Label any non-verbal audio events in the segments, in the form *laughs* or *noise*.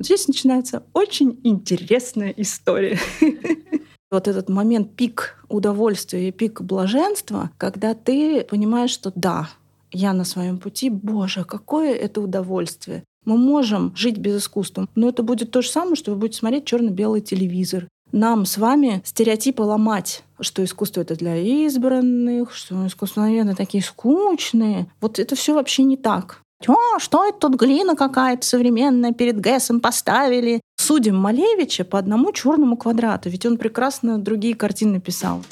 Вот здесь начинается очень интересная история. *laughs* Вот этот момент пик удовольствия и пик блаженства, когда ты понимаешь, что да, я на своем пути, боже, какое это удовольствие. Мы можем жить без искусства, но это будет то же самое, что вы будете смотреть черно-белый телевизор. Нам с вами стереотипы ломать, что искусство это для избранных, что искусство, наверное, такие скучные. Вот это все вообще не так. О, что это тут глина какая-то современная перед ГЭСом поставили? Судим Малевича по одному черному квадрату, ведь он прекрасно другие картины писал.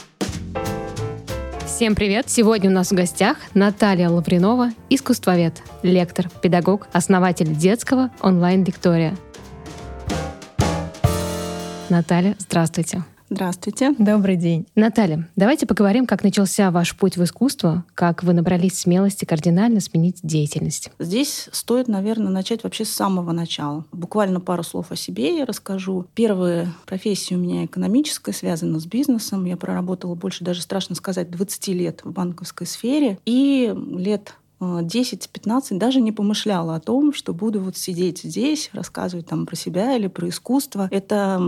Всем привет! Сегодня у нас в гостях Наталья Лавринова, искусствовед, лектор, педагог, основатель детского онлайн-лектория. Наталья, здравствуйте. Здравствуйте. Добрый день. Наталья, давайте поговорим, как начался ваш путь в искусство, как вы набрались смелости кардинально сменить деятельность. Здесь стоит, наверное, начать вообще с самого начала. Буквально пару слов о себе я расскажу. Первая профессия у меня экономическая, связана с бизнесом. Я проработала больше, даже страшно сказать, 20 лет в банковской сфере. И лет 10-15 даже не помышляла о том, что буду вот сидеть здесь, рассказывать там про себя или про искусство. Это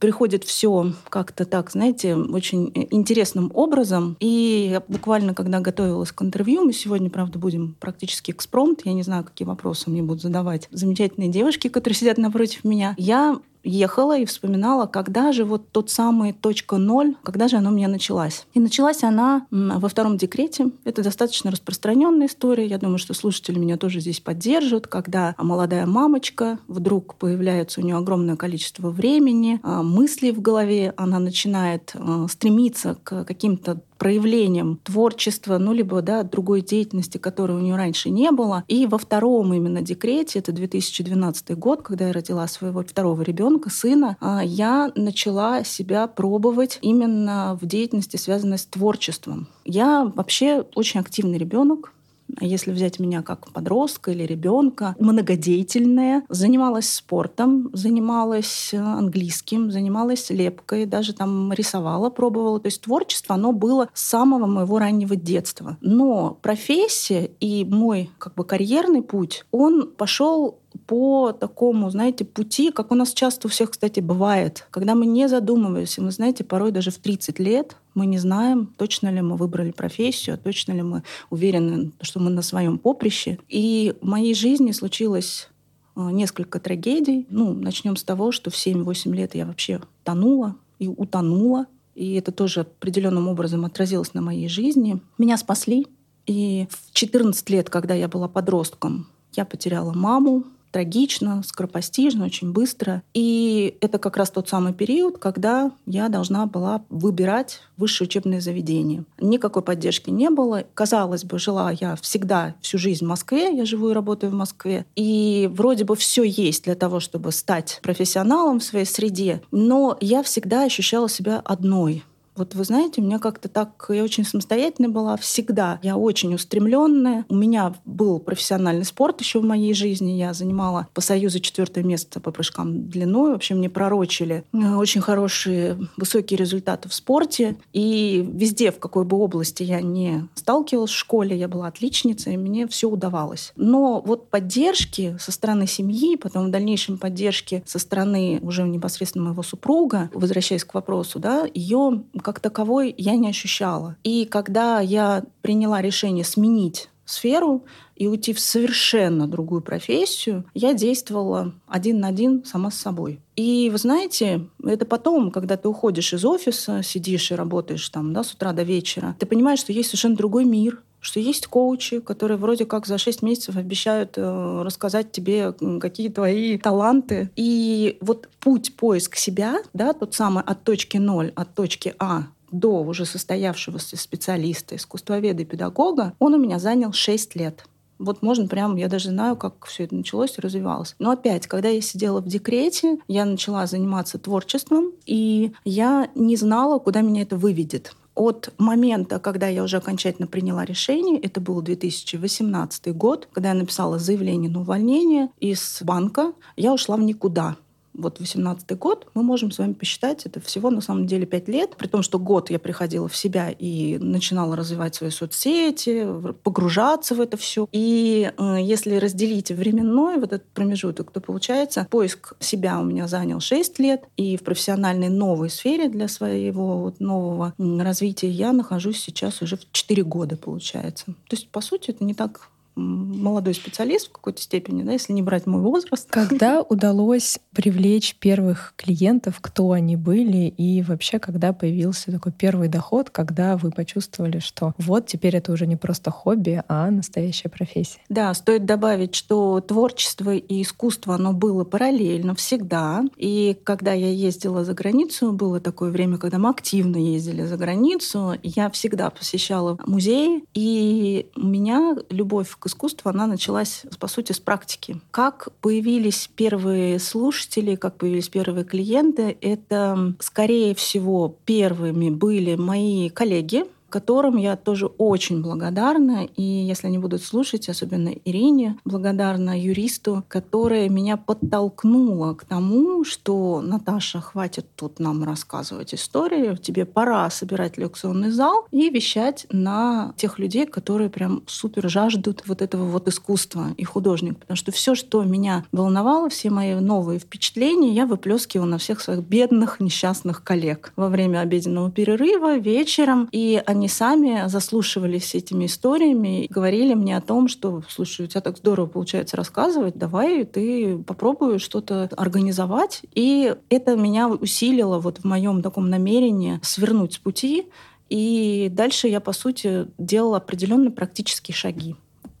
приходит все как-то так, знаете, очень интересным образом. И буквально, когда готовилась к интервью, мы сегодня, правда, будем практически экспромт, я не знаю, какие вопросы мне будут задавать замечательные девушки, которые сидят напротив меня, я ехала и вспоминала, когда же вот тот самый точка ноль, когда же она у меня началась. И началась она во втором декрете. Это достаточно распространенная история. Я думаю, что слушатели меня тоже здесь поддержат, когда молодая мамочка, вдруг появляется у нее огромное количество времени, а, мыслей в голове, она начинает а, стремиться к каким-то проявлением творчества, ну, либо да, другой деятельности, которой у нее раньше не было. И во втором именно декрете, это 2012 год, когда я родила своего второго ребенка, сына, а, я начала себя пробовать именно в деятельности, связанной с творчеством. Я вообще очень активный ребенок, если взять меня как подростка или ребенка, многодеятельная, занималась спортом, занималась э, английским, занималась лепкой, даже там рисовала, пробовала. То есть творчество, оно было с самого моего раннего детства. Но профессия и мой как бы карьерный путь, он пошел по такому, знаете, пути, как у нас часто у всех, кстати, бывает, когда мы не задумываемся, мы, знаете, порой даже в 30 лет мы не знаем, точно ли мы выбрали профессию, точно ли мы уверены, что мы на своем поприще. И в моей жизни случилось э, несколько трагедий. Ну, начнем с того, что в 7-8 лет я вообще тонула и утонула. И это тоже определенным образом отразилось на моей жизни. Меня спасли. И в 14 лет, когда я была подростком, я потеряла маму, трагично, скоропостижно, очень быстро. И это как раз тот самый период, когда я должна была выбирать высшее учебное заведение. Никакой поддержки не было. Казалось бы, жила я всегда всю жизнь в Москве, я живу и работаю в Москве. И вроде бы все есть для того, чтобы стать профессионалом в своей среде, но я всегда ощущала себя одной. Вот вы знаете, у меня как-то так, я очень самостоятельная была всегда. Я очень устремленная. У меня был профессиональный спорт еще в моей жизни. Я занимала по Союзу четвертое место по прыжкам длиной. Вообще мне пророчили э, очень хорошие, высокие результаты в спорте. И везде, в какой бы области я не сталкивалась в школе, я была отличницей, и мне все удавалось. Но вот поддержки со стороны семьи, потом в дальнейшем поддержки со стороны уже непосредственно моего супруга, возвращаясь к вопросу, да, ее как таковой я не ощущала. И когда я приняла решение сменить сферу и уйти в совершенно другую профессию, я действовала один на один сама с собой. И вы знаете, это потом, когда ты уходишь из офиса, сидишь и работаешь там да, с утра до вечера, ты понимаешь, что есть совершенно другой мир, что есть коучи, которые вроде как за 6 месяцев обещают э, рассказать тебе, какие твои таланты. И вот путь поиск себя, да, тот самый от точки ноль, от точки А до уже состоявшегося специалиста, искусствоведа и педагога, он у меня занял 6 лет. Вот можно прям, я даже знаю, как все это началось и развивалось. Но опять, когда я сидела в декрете, я начала заниматься творчеством, и я не знала, куда меня это выведет от момента, когда я уже окончательно приняла решение, это был 2018 год, когда я написала заявление на увольнение из банка, я ушла в никуда. Вот 18 год, мы можем с вами посчитать, это всего на самом деле 5 лет, при том, что год я приходила в себя и начинала развивать свои соцсети, погружаться в это все. И э, если разделить временной вот этот промежуток, то получается, поиск себя у меня занял 6 лет, и в профессиональной новой сфере для своего вот нового развития я нахожусь сейчас уже в 4 года, получается. То есть, по сути, это не так молодой специалист в какой-то степени, да, если не брать мой возраст. Когда *laughs* удалось привлечь первых клиентов, кто они были, и вообще, когда появился такой первый доход, когда вы почувствовали, что вот теперь это уже не просто хобби, а настоящая профессия? Да, стоит добавить, что творчество и искусство, оно было параллельно всегда. И когда я ездила за границу, было такое время, когда мы активно ездили за границу, я всегда посещала музеи, и у меня любовь к искусству, она началась, по сути, с практики. Как появились первые слушатели, как появились первые клиенты, это, скорее всего, первыми были мои коллеги, которым я тоже очень благодарна. И если они будут слушать, особенно Ирине, благодарна юристу, которая меня подтолкнула к тому, что Наташа, хватит тут нам рассказывать истории, тебе пора собирать лекционный зал и вещать на тех людей, которые прям супер жаждут вот этого вот искусства и художник. Потому что все, что меня волновало, все мои новые впечатления, я выплескивала на всех своих бедных, несчастных коллег во время обеденного перерыва, вечером. И они они сами заслушивались этими историями и говорили мне о том, что, слушай, у тебя так здорово получается рассказывать, давай ты попробуй что-то организовать. И это меня усилило вот в моем таком намерении свернуть с пути. И дальше я, по сути, делала определенные практические шаги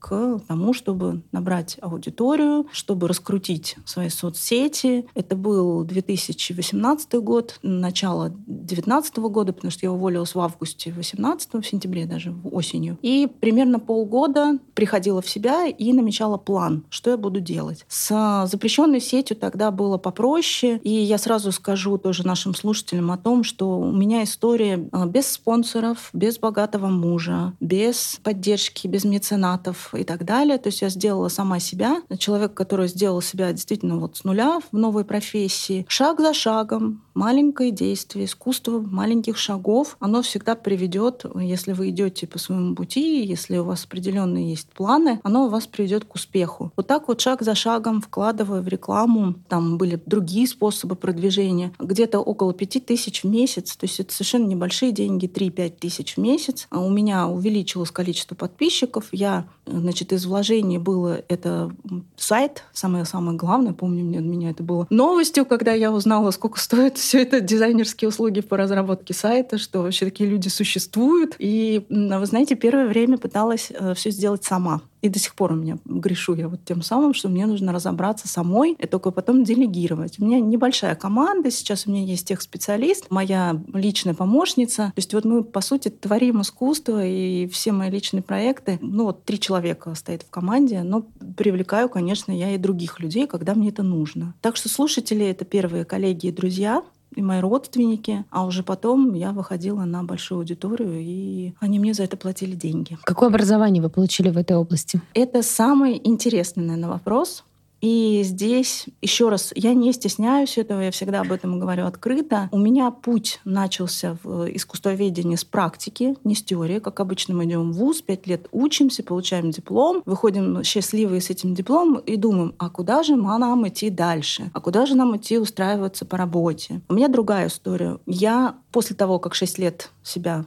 к тому, чтобы набрать аудиторию, чтобы раскрутить свои соцсети. Это был 2018 год, начало 2019 года, потому что я уволилась в августе 18 в сентябре даже, осенью. И примерно полгода приходила в себя и намечала план, что я буду делать. С запрещенной сетью тогда было попроще, и я сразу скажу тоже нашим слушателям о том, что у меня история а, без спонсоров, без богатого мужа, без поддержки, без меценатов и так далее. То есть я сделала сама себя, человек, который сделал себя действительно вот с нуля в новой профессии, шаг за шагом, маленькое действие, искусство маленьких шагов, оно всегда приведет, если вы идете по своему пути, если у вас определенные есть планы, оно вас приведет к успеху. Вот так вот шаг за шагом, вкладывая в рекламу, там были другие способы продвижения, где-то около 5 тысяч в месяц, то есть это совершенно небольшие деньги, 3-5 тысяч в месяц. А у меня увеличилось количество подписчиков, я Значит, из вложений было это сайт, самое-самое главное, помню, для меня это было новостью, когда я узнала, сколько стоит все это дизайнерские услуги по разработке сайта, что вообще такие люди существуют. И, вы знаете, первое время пыталась э, все сделать сама. И до сих пор у меня грешу я вот тем самым, что мне нужно разобраться самой и только потом делегировать. У меня небольшая команда, сейчас у меня есть техспециалист, моя личная помощница. То есть вот мы, по сути, творим искусство, и все мои личные проекты, ну вот три человека стоит в команде, но привлекаю, конечно, я и других людей, когда мне это нужно. Так что слушатели — это первые коллеги и друзья, и мои родственники. А уже потом я выходила на большую аудиторию, и они мне за это платили деньги. Какое образование вы получили в этой области? Это самый интересный, наверное, вопрос. И здесь, еще раз, я не стесняюсь этого, я всегда об этом говорю открыто. У меня путь начался в искусствоведении с практики, не с теории. Как обычно, мы идем в ВУЗ, пять лет учимся, получаем диплом, выходим счастливые с этим дипломом и думаем, а куда же нам идти дальше? А куда же нам идти устраиваться по работе? У меня другая история. Я после того, как шесть лет себя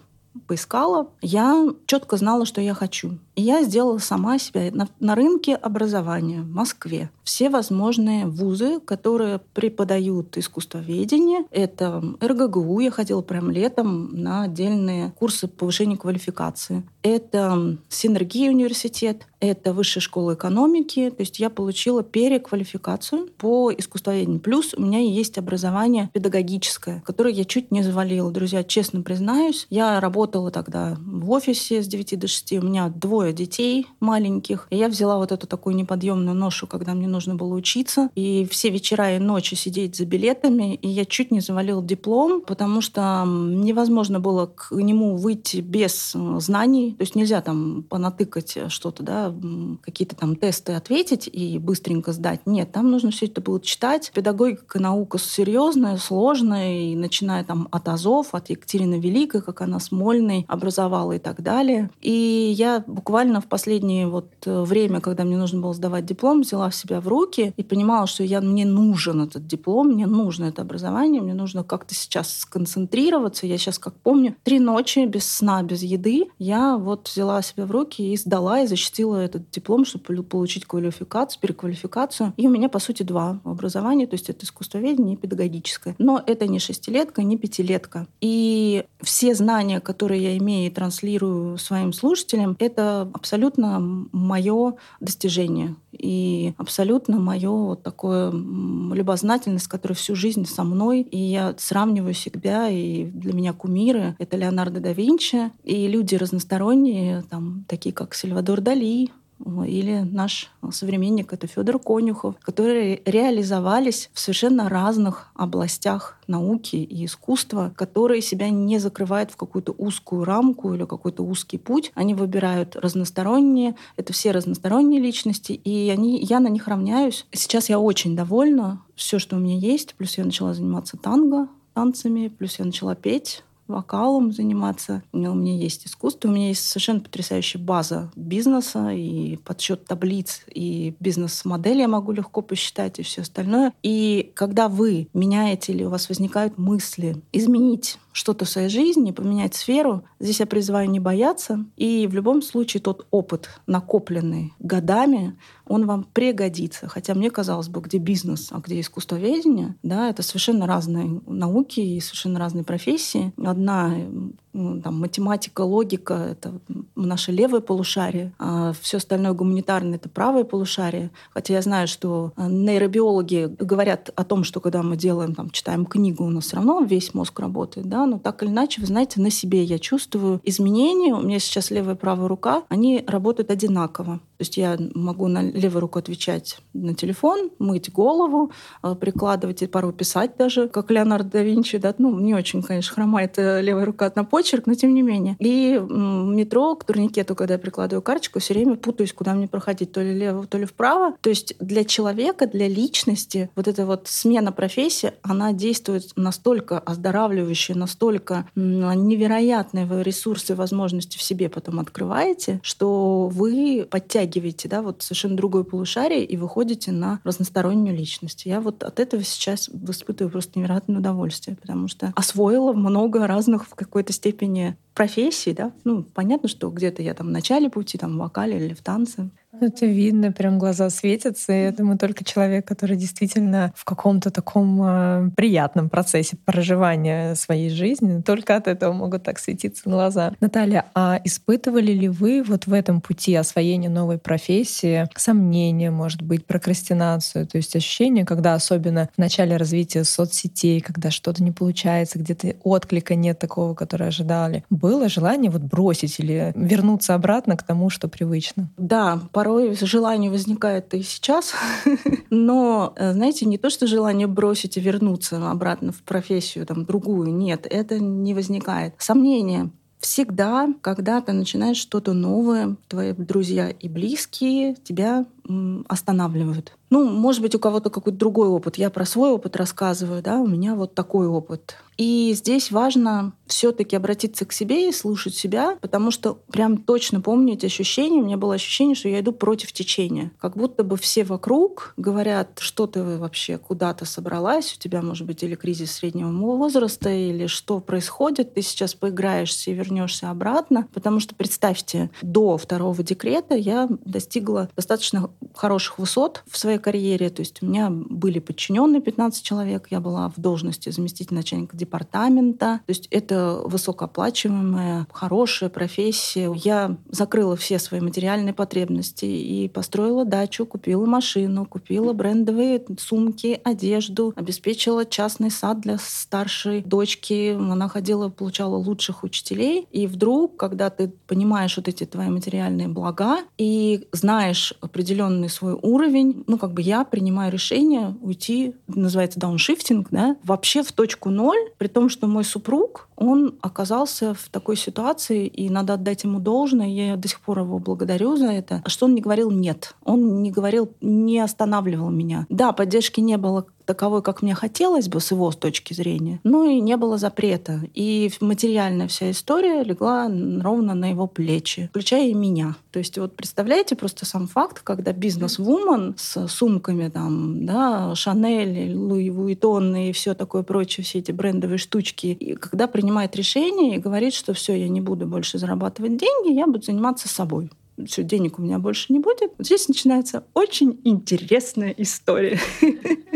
поискала, я четко знала, что я хочу. И я сделала сама себя на, на рынке образования в Москве. Все возможные вузы, которые преподают искусствоведение, это РГГУ, я ходила прям летом на отдельные курсы повышения квалификации. Это Синергия университет, это Высшая школа экономики. То есть я получила переквалификацию по искусствоведению. Плюс у меня есть образование педагогическое, которое я чуть не завалила. Друзья, честно признаюсь, я работала тогда в офисе с 9 до 6. У меня двое трое детей маленьких. И я взяла вот эту такую неподъемную ношу, когда мне нужно было учиться. И все вечера и ночи сидеть за билетами. И я чуть не завалила диплом, потому что невозможно было к нему выйти без э, знаний. То есть нельзя там понатыкать что-то, да, какие-то там тесты ответить и быстренько сдать. Нет, там нужно все это было читать. Педагогика наука серьезная, сложная, и начиная там от Азов, от Екатерины Великой, как она Смольной образовала и так далее. И я буквально в последнее вот э, время, когда мне нужно было сдавать диплом, взяла в себя в руки и понимала, что я, мне нужен этот диплом, мне нужно это образование, мне нужно как-то сейчас сконцентрироваться. Я сейчас, как помню, три ночи без сна, без еды, я вот взяла себя в руки и сдала, и защитила этот диплом, чтобы получить квалификацию, переквалификацию. И у меня, по сути, два образования, то есть это искусствоведение и педагогическое. Но это не шестилетка, не пятилетка. И все знания, которые я имею и транслирую своим слушателям, это абсолютно мое достижение и абсолютно мое вот такое любознательность, которая всю жизнь со мной. И я сравниваю себя, и для меня кумиры — это Леонардо да Винчи, и люди разносторонние, там, такие как Сальвадор Дали, или наш современник, это Федор Конюхов, которые реализовались в совершенно разных областях науки и искусства, которые себя не закрывают в какую-то узкую рамку или какой-то узкий путь. Они выбирают разносторонние, это все разносторонние личности, и они, я на них равняюсь. Сейчас я очень довольна. Все, что у меня есть, плюс я начала заниматься танго, танцами, плюс я начала петь вокалом заниматься. У меня есть искусство, у меня есть совершенно потрясающая база бизнеса и подсчет таблиц, и бизнес-модель я могу легко посчитать и все остальное. И когда вы меняете или у вас возникают мысли изменить что-то в своей жизни, поменять сферу, здесь я призываю не бояться. И в любом случае тот опыт, накопленный годами, он вам пригодится. Хотя мне казалось бы, где бизнес, а где искусствоведение, да, это совершенно разные науки и совершенно разные профессии. Одна там, математика, логика — это наше левое полушарие, а все остальное гуманитарное — это правое полушарие. Хотя я знаю, что э, нейробиологи говорят о том, что когда мы делаем, там, читаем книгу, у нас все равно весь мозг работает, да, но так или иначе, вы знаете, на себе я чувствую изменения. У меня сейчас левая и правая рука, они работают одинаково. То есть я могу на левую руку отвечать на телефон, мыть голову, э, прикладывать и порой писать даже, как Леонардо да Винчи. Да? Ну, не очень, конечно, хромает э, левая рука на почерк, но тем не менее. И в метро к турникету, когда я прикладываю карточку, все время путаюсь, куда мне проходить, то ли лево, то ли вправо. То есть для человека, для личности вот эта вот смена профессии, она действует настолько оздоравливающе, настолько невероятные вы ресурсы, возможности в себе потом открываете, что вы подтягиваете да, вот совершенно другое полушарие и выходите на разностороннюю личность. Я вот от этого сейчас испытываю просто невероятное удовольствие, потому что освоила много разных в какой-то степени профессий, да. Ну, понятно, что где-то я там в начале пути, там, в вокале или в танце. Это видно, прям глаза светятся. И я думаю, только человек, который действительно в каком-то таком э, приятном процессе проживания своей жизни, только от этого могут так светиться глаза. Наталья, а испытывали ли вы вот в этом пути освоения новой профессии сомнения, может быть, прокрастинацию? То есть ощущение, когда особенно в начале развития соцсетей, когда что-то не получается, где-то отклика нет такого, который ожидали, было желание вот бросить или вернуться обратно к тому, что привычно? Да, порой желание возникает и сейчас, *laughs* но, э, знаете, не то, что желание бросить и вернуться обратно в профессию, там, другую, нет, это не возникает. Сомнения, Всегда, когда ты начинаешь что-то новое, твои друзья и близкие тебя останавливают. Ну, может быть, у кого-то какой-то другой опыт. Я про свой опыт рассказываю, да, у меня вот такой опыт. И здесь важно все-таки обратиться к себе и слушать себя, потому что прям точно помню эти ощущения. У меня было ощущение, что я иду против течения. Как будто бы все вокруг говорят, что ты вообще куда-то собралась, у тебя, может быть, или кризис среднего возраста, или что происходит, ты сейчас поиграешься и вернешься обратно. Потому что, представьте, до второго декрета я достигла достаточно хороших высот в своей карьере. То есть у меня были подчиненные 15 человек, я была в должности заместителя начальника департамента. То есть это высокооплачиваемая, хорошая профессия. Я закрыла все свои материальные потребности и построила дачу, купила машину, купила брендовые сумки, одежду, обеспечила частный сад для старшей дочки. Она ходила, получала лучших учителей. И вдруг, когда ты понимаешь вот эти твои материальные блага и знаешь определенный свой уровень, ну, как бы я принимаю решение уйти, называется дауншифтинг, да, вообще в точку ноль, при том, что мой супруг, он оказался в такой ситуации, и надо отдать ему должное, я до сих пор его благодарю за это, что он не говорил «нет». Он не говорил, не останавливал меня. Да, поддержки не было таковой, как мне хотелось бы с его точки зрения, но и не было запрета. И материальная вся история легла ровно на его плечи, включая и меня. То есть вот представляете просто сам факт, когда бизнес-вумен с сумками там, да, Шанель, Луи Вуитон и все такое прочее, все эти брендовые штучки, и когда принимает решение и говорит, что все, я не буду больше зарабатывать деньги, я буду заниматься собой все, денег у меня больше не будет. Здесь начинается очень интересная история. *laughs*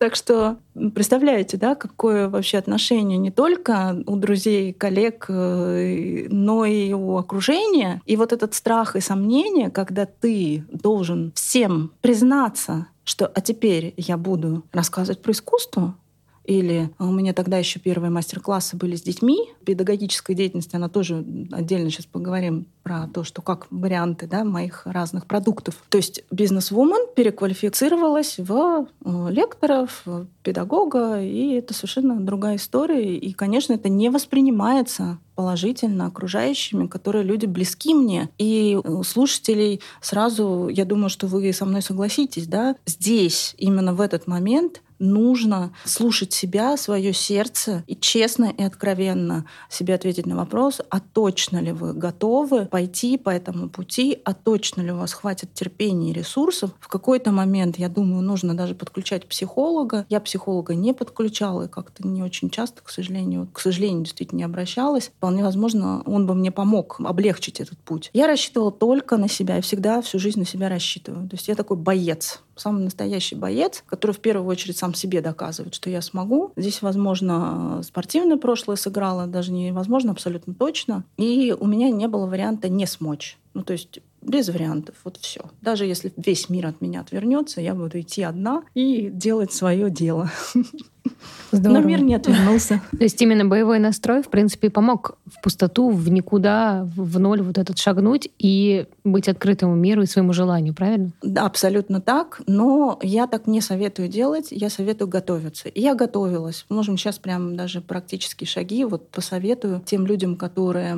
Так что представляете, да, какое вообще отношение не только у друзей, коллег, э, но и у окружения. И вот этот страх и сомнение, когда ты должен всем признаться, что а теперь я буду рассказывать про искусство, или у меня тогда еще первые мастер-классы были с детьми. Педагогическая деятельность, она тоже отдельно сейчас поговорим про то, что как варианты да, моих разных продуктов. То есть бизнес-вумен переквалифицировалась в э, лекторов, в педагога, и это совершенно другая история. И, конечно, это не воспринимается положительно окружающими, которые люди близки мне. И у слушателей сразу, я думаю, что вы со мной согласитесь, да, здесь, именно в этот момент нужно слушать себя, свое сердце и честно и откровенно себе ответить на вопрос, а точно ли вы готовы пойти по этому пути, а точно ли у вас хватит терпения и ресурсов. В какой-то момент, я думаю, нужно даже подключать психолога. Я психолога не подключала и как-то не очень часто, к сожалению, к сожалению, действительно не обращалась. Вполне возможно, он бы мне помог облегчить этот путь. Я рассчитывала только на себя и всегда всю жизнь на себя рассчитываю. То есть я такой боец самый настоящий боец, который в первую очередь сам себе доказывает, что я смогу. Здесь, возможно, спортивное прошлое сыграло, даже невозможно, абсолютно точно. И у меня не было варианта не смочь. Ну, то есть без вариантов, вот все. Даже если весь мир от меня отвернется, я буду идти одна и делать свое дело. Здорово. Но мир не отвернулся. *laughs* То есть именно боевой настрой, в принципе, помог в пустоту, в никуда, в ноль вот этот шагнуть и быть открытому миру и своему желанию, правильно? Да, абсолютно так. Но я так не советую делать, я советую готовиться. И я готовилась. Можем сейчас прям даже практические шаги вот посоветую тем людям, которые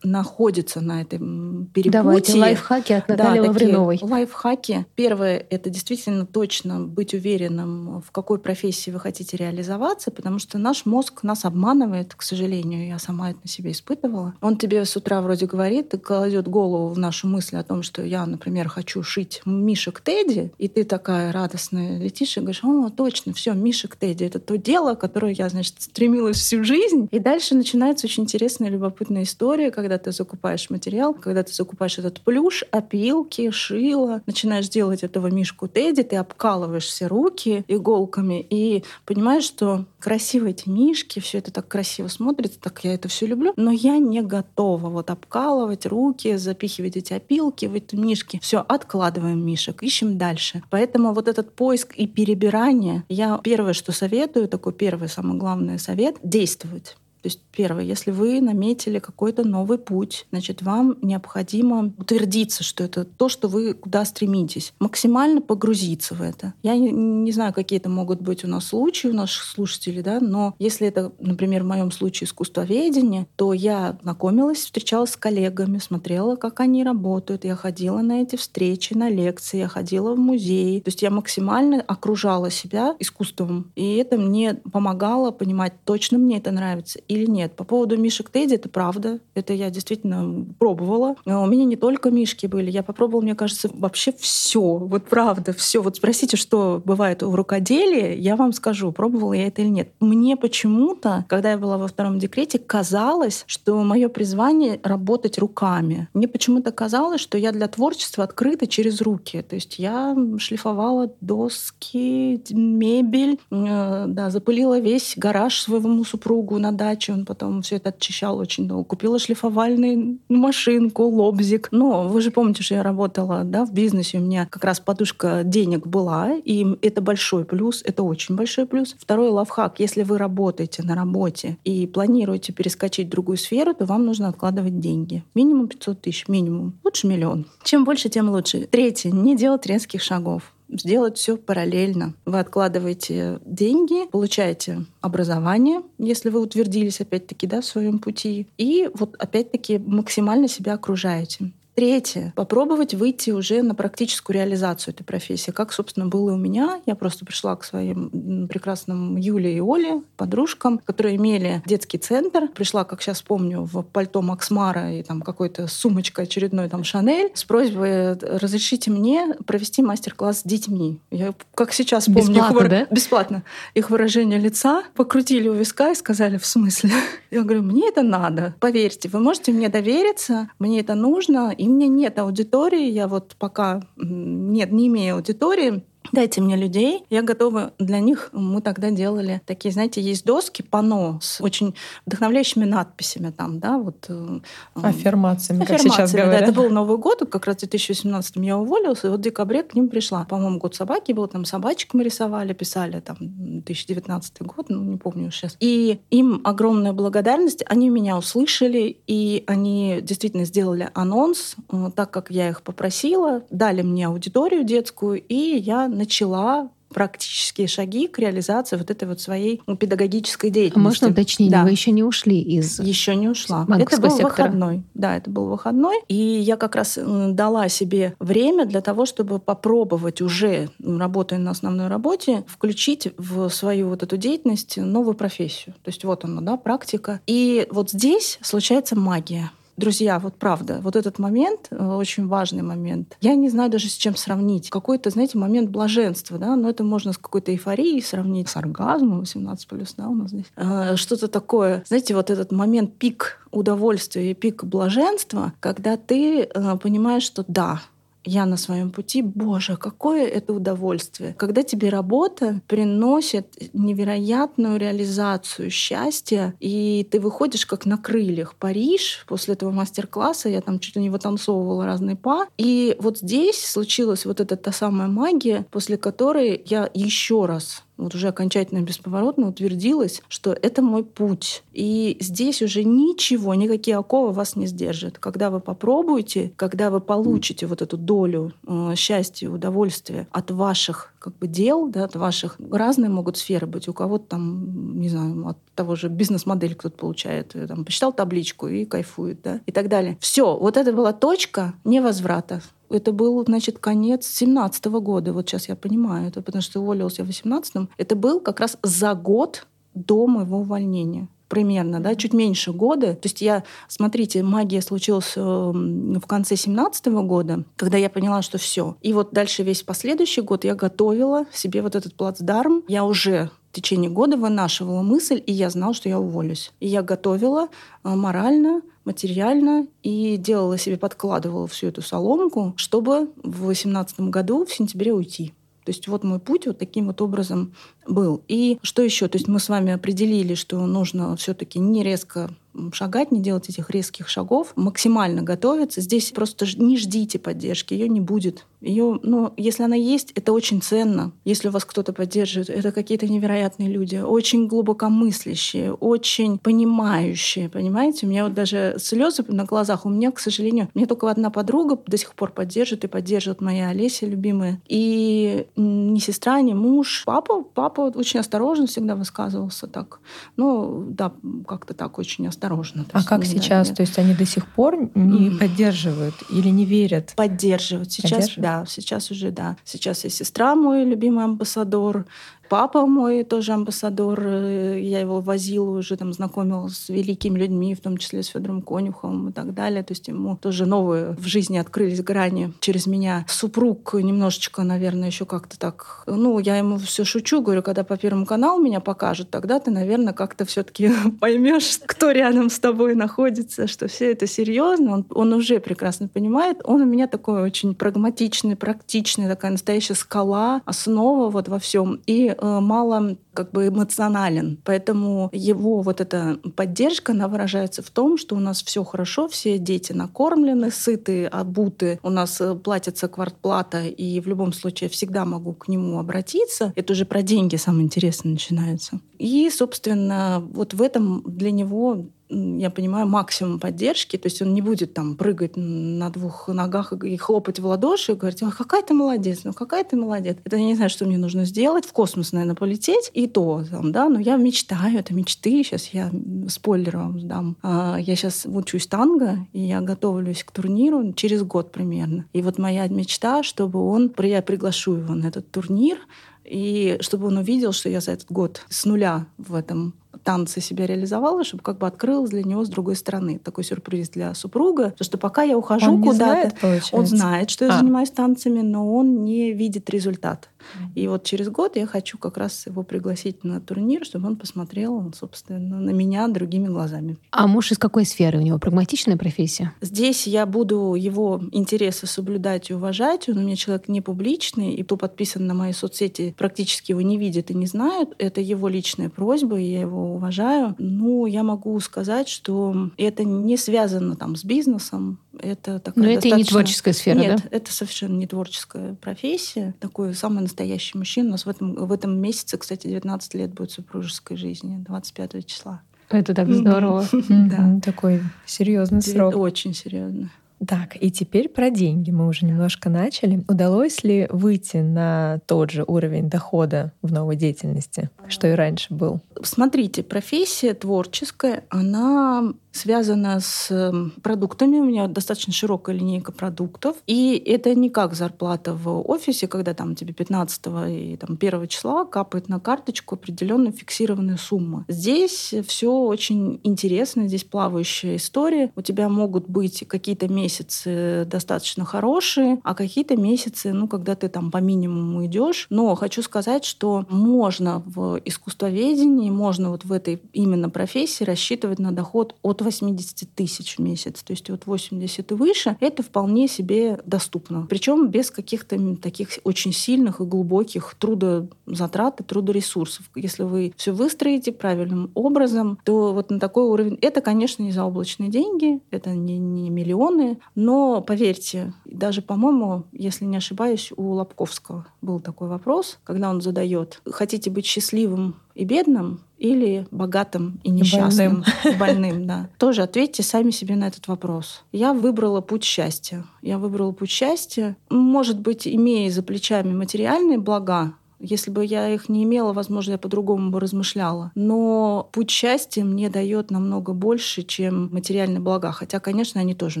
находится на этом перепутье. Давайте лайфхаки от Натальи да, Лавриновой. Лайфхаки. Первое — это действительно точно быть уверенным, в какой профессии вы хотите реализоваться, потому что наш мозг нас обманывает, к сожалению, я сама это на себе испытывала. Он тебе с утра вроде говорит, и кладет голову в нашу мысль о том, что я, например, хочу шить мишек Тедди, и ты такая радостная летишь и говоришь, о, точно, все, мишек Тедди — это то дело, которое я, значит, стремилась всю жизнь. И дальше начинается очень интересная, любопытная история, когда когда ты закупаешь материал, когда ты закупаешь этот плюш, опилки, шило, начинаешь делать этого мишку Тедди, ты обкалываешь все руки иголками и понимаешь, что красиво эти мишки, все это так красиво смотрится, так я это все люблю, но я не готова вот обкалывать руки, запихивать эти опилки в эти мишки. Все, откладываем мишек, ищем дальше. Поэтому вот этот поиск и перебирание, я первое, что советую, такой первый, самый главный совет — действовать. То есть первое, если вы наметили какой-то новый путь, значит, вам необходимо утвердиться, что это то, что вы куда стремитесь, максимально погрузиться в это. Я не, не знаю, какие это могут быть у нас случаи, у наших слушателей, да, но если это, например, в моем случае искусствоведение, то я знакомилась, встречалась с коллегами, смотрела, как они работают, я ходила на эти встречи, на лекции, я ходила в музей. То есть я максимально окружала себя искусством, и это мне помогало понимать, точно мне это нравится или нет. По поводу мишек Тедди, это правда. Это я действительно пробовала. Но у меня не только мишки были. Я попробовала, мне кажется, вообще все. Вот правда, все. Вот спросите, что бывает в рукоделии, я вам скажу, пробовала я это или нет. Мне почему-то, когда я была во втором декрете, казалось, что мое призвание — работать руками. Мне почему-то казалось, что я для творчества открыта через руки. То есть я шлифовала доски, мебель, э, да, запылила весь гараж своему супругу на даче. Он потом все это очищал очень долго. Купила шлифовальную машинку, лобзик. Но вы же помните, что я работала да, в бизнесе. У меня как раз подушка денег была. И это большой плюс. Это очень большой плюс. Второй лавхак. Если вы работаете на работе и планируете перескочить в другую сферу, то вам нужно откладывать деньги. Минимум 500 тысяч. Минимум. Лучше миллион. Чем больше, тем лучше. Третье. Не делать резких шагов сделать все параллельно. Вы откладываете деньги, получаете образование, если вы утвердились опять-таки да, в своем пути, и вот опять-таки максимально себя окружаете. Третье. Попробовать выйти уже на практическую реализацию этой профессии. Как, собственно, было у меня. Я просто пришла к своим прекрасным Юле и Оле, подружкам, которые имели детский центр. Пришла, как сейчас помню, в пальто Максмара и там какой-то сумочка очередной там Шанель с просьбой разрешите мне провести мастер-класс с детьми. Я как сейчас помню бесплатно, их, да? бесплатно их выражение лица, покрутили у виска и сказали в смысле. *laughs* Я говорю, мне это надо. Поверьте, вы можете мне довериться, мне это нужно, и у меня нет аудитории, я вот пока нет, не имею аудитории, Дайте мне людей, я готова для них. Мы тогда делали такие, знаете, есть доски, пано с очень вдохновляющими надписями там, да, вот. Э, Аффирмациями, как сейчас говорят. Да, это был Новый год, как раз в 2018 я уволилась, и вот в декабре к ним пришла. По-моему, год собаки был, там собачек мы рисовали, писали, там, 2019 год, ну, не помню сейчас. И им огромная благодарность, они меня услышали, и они действительно сделали анонс, э, так как я их попросила, дали мне аудиторию детскую, и я начала практические шаги к реализации вот этой вот своей педагогической деятельности. А можно уточнить, да. вы еще не ушли из Еще не ушла. Это был сектора. выходной. Да, это был выходной. И я как раз дала себе время для того, чтобы попробовать уже, работая на основной работе, включить в свою вот эту деятельность новую профессию. То есть вот она, да, практика. И вот здесь случается магия. Друзья, вот правда, вот этот момент, э, очень важный момент, я не знаю даже с чем сравнить. Какой-то, знаете, момент блаженства, да, но это можно с какой-то эйфорией сравнить, с оргазмом 18 плюс, да, у нас здесь. Э, Что-то такое, знаете, вот этот момент пик удовольствия и пик блаженства, когда ты э, понимаешь, что да, я на своем пути, боже, какое это удовольствие. Когда тебе работа приносит невероятную реализацию счастья, и ты выходишь как на крыльях. Париж, после этого мастер-класса я там чуть ли не вытанцовывала разные па. И вот здесь случилась вот эта та самая магия, после которой я еще раз вот уже окончательно бесповоротно утвердилась, что это мой путь. И здесь уже ничего, никакие оковы вас не сдержат. Когда вы попробуете, когда вы получите вот эту долю э, счастья, удовольствия от ваших как бы дел, да, от ваших разные могут сферы быть. У кого-то там, не знаю, от того же бизнес-модель кто-то получает, э, там, посчитал табличку и кайфует, да, и так далее. Все, вот это была точка невозврата. Это был, значит, конец 17 года. Вот сейчас я понимаю это, потому что уволилась я в 18 Это был как раз за год до моего увольнения примерно, да, чуть меньше года. То есть я, смотрите, магия случилась э, в конце 17 года, когда я поняла, что все. И вот дальше весь последующий год я готовила себе вот этот плацдарм. Я уже в течение года вынашивала мысль, и я знала, что я уволюсь. И я готовила э, морально, материально и делала себе, подкладывала всю эту соломку, чтобы в 2018 году в сентябре уйти. То есть вот мой путь вот таким вот образом был. И что еще? То есть мы с вами определили, что нужно все-таки не резко шагать, не делать этих резких шагов, максимально готовиться. Здесь просто не ждите поддержки, ее не будет. Ее, ну, если она есть, это очень ценно. Если вас кто-то поддерживает, это какие-то невероятные люди, очень глубокомыслящие, очень понимающие, понимаете? У меня вот даже слезы на глазах. У меня, к сожалению, мне только одна подруга до сих пор поддерживает и поддерживает моя Олеся любимая. И ни сестра, ни муж. Папа, папа очень осторожно всегда высказывался так. Ну, да, как-то так очень осторожно осторожно. А как сейчас? То есть они до сих пор не mm. поддерживают или не верят? Поддерживают. Сейчас, да, сейчас уже да. Сейчас и сестра мой любимый амбассадор, Папа мой тоже амбассадор, э, я его возила уже, там, знакомила с великими людьми, в том числе с Федором Конюховым и так далее. То есть ему тоже новые в жизни открылись грани через меня. Супруг немножечко, наверное, еще как-то так... Ну, я ему все шучу, говорю, когда по Первому каналу меня покажут, тогда ты, наверное, как-то все таки *laughs* поймешь, кто рядом с тобой находится, что все это серьезно. Он, он уже прекрасно понимает. Он у меня такой очень прагматичный, практичный, такая настоящая скала, основа вот во всем. И мало как бы эмоционален. Поэтому его вот эта поддержка, она выражается в том, что у нас все хорошо, все дети накормлены, сыты, обуты, у нас э, платится квартплата, и в любом случае всегда могу к нему обратиться. Это уже про деньги самое интересное начинается. И, собственно, вот в этом для него я понимаю, максимум поддержки. То есть он не будет там прыгать на двух ногах и хлопать в ладоши и говорить, а какая ты молодец, ну какая ты молодец. Это я не знаю, что мне нужно сделать, в космос, наверное, полететь, и то, там, да, но я мечтаю, это мечты. Сейчас я спойлер вам дам. А, я сейчас учусь танго, и я готовлюсь к турниру через год примерно. И вот моя мечта, чтобы он, я приглашу его на этот турнир, и чтобы он увидел, что я за этот год с нуля в этом танцы себя реализовала, чтобы как бы открылась для него с другой стороны. Такой сюрприз для супруга. Потому что пока я ухожу куда-то, он знает, что я а. занимаюсь танцами, но он не видит результат. И вот через год я хочу как раз его пригласить на турнир, чтобы он посмотрел, собственно, на меня другими глазами. А муж из какой сферы? У него прагматичная профессия? Здесь я буду его интересы соблюдать и уважать. Он у меня человек не публичный, и кто подписан на мои соцсети, практически его не видит и не знает. Это его личная просьба, и я его уважаю. Ну, я могу сказать, что это не связано там с бизнесом, это такая Но это и не творческая сфера, Нет, да? это совершенно не творческая профессия. Такой самый настоящий мужчина. У нас в этом, в этом месяце, кстати, 19 лет будет супружеской жизни, 25 числа. Это так здорово. *laughs* Да. Такой серьезный срок. Очень серьезно. Так, и теперь про деньги мы уже немножко начали. Удалось ли выйти на тот же уровень дохода в новой деятельности, что и раньше был? Смотрите, профессия творческая, она связана с эм, продуктами. У меня достаточно широкая линейка продуктов. И это не как зарплата в офисе, когда там тебе 15 и там, 1 числа капает на карточку определенная фиксированная сумма. Здесь все очень интересно, здесь плавающая история. У тебя могут быть какие-то месяцы достаточно хорошие, а какие-то месяцы, ну, когда ты там по минимуму идешь. Но хочу сказать, что можно в искусствоведении, можно вот в этой именно профессии рассчитывать на доход от 80 тысяч в месяц, то есть вот 80 и выше, это вполне себе доступно. Причем без каких-то таких очень сильных и глубоких трудозатрат и трудоресурсов. Если вы все выстроите правильным образом, то вот на такой уровень... Это, конечно, не заоблачные деньги, это не, не миллионы, но поверьте, даже, по-моему, если не ошибаюсь, у Лобковского был такой вопрос, когда он задает, хотите быть счастливым и бедным или богатым и несчастным, больным. *laughs* больным, да. Тоже ответьте сами себе на этот вопрос. Я выбрала путь счастья. Я выбрала путь счастья. Может быть, имея за плечами материальные блага, если бы я их не имела, возможно, я по-другому бы размышляла. Но путь счастья мне дает намного больше, чем материальные блага. Хотя, конечно, они тоже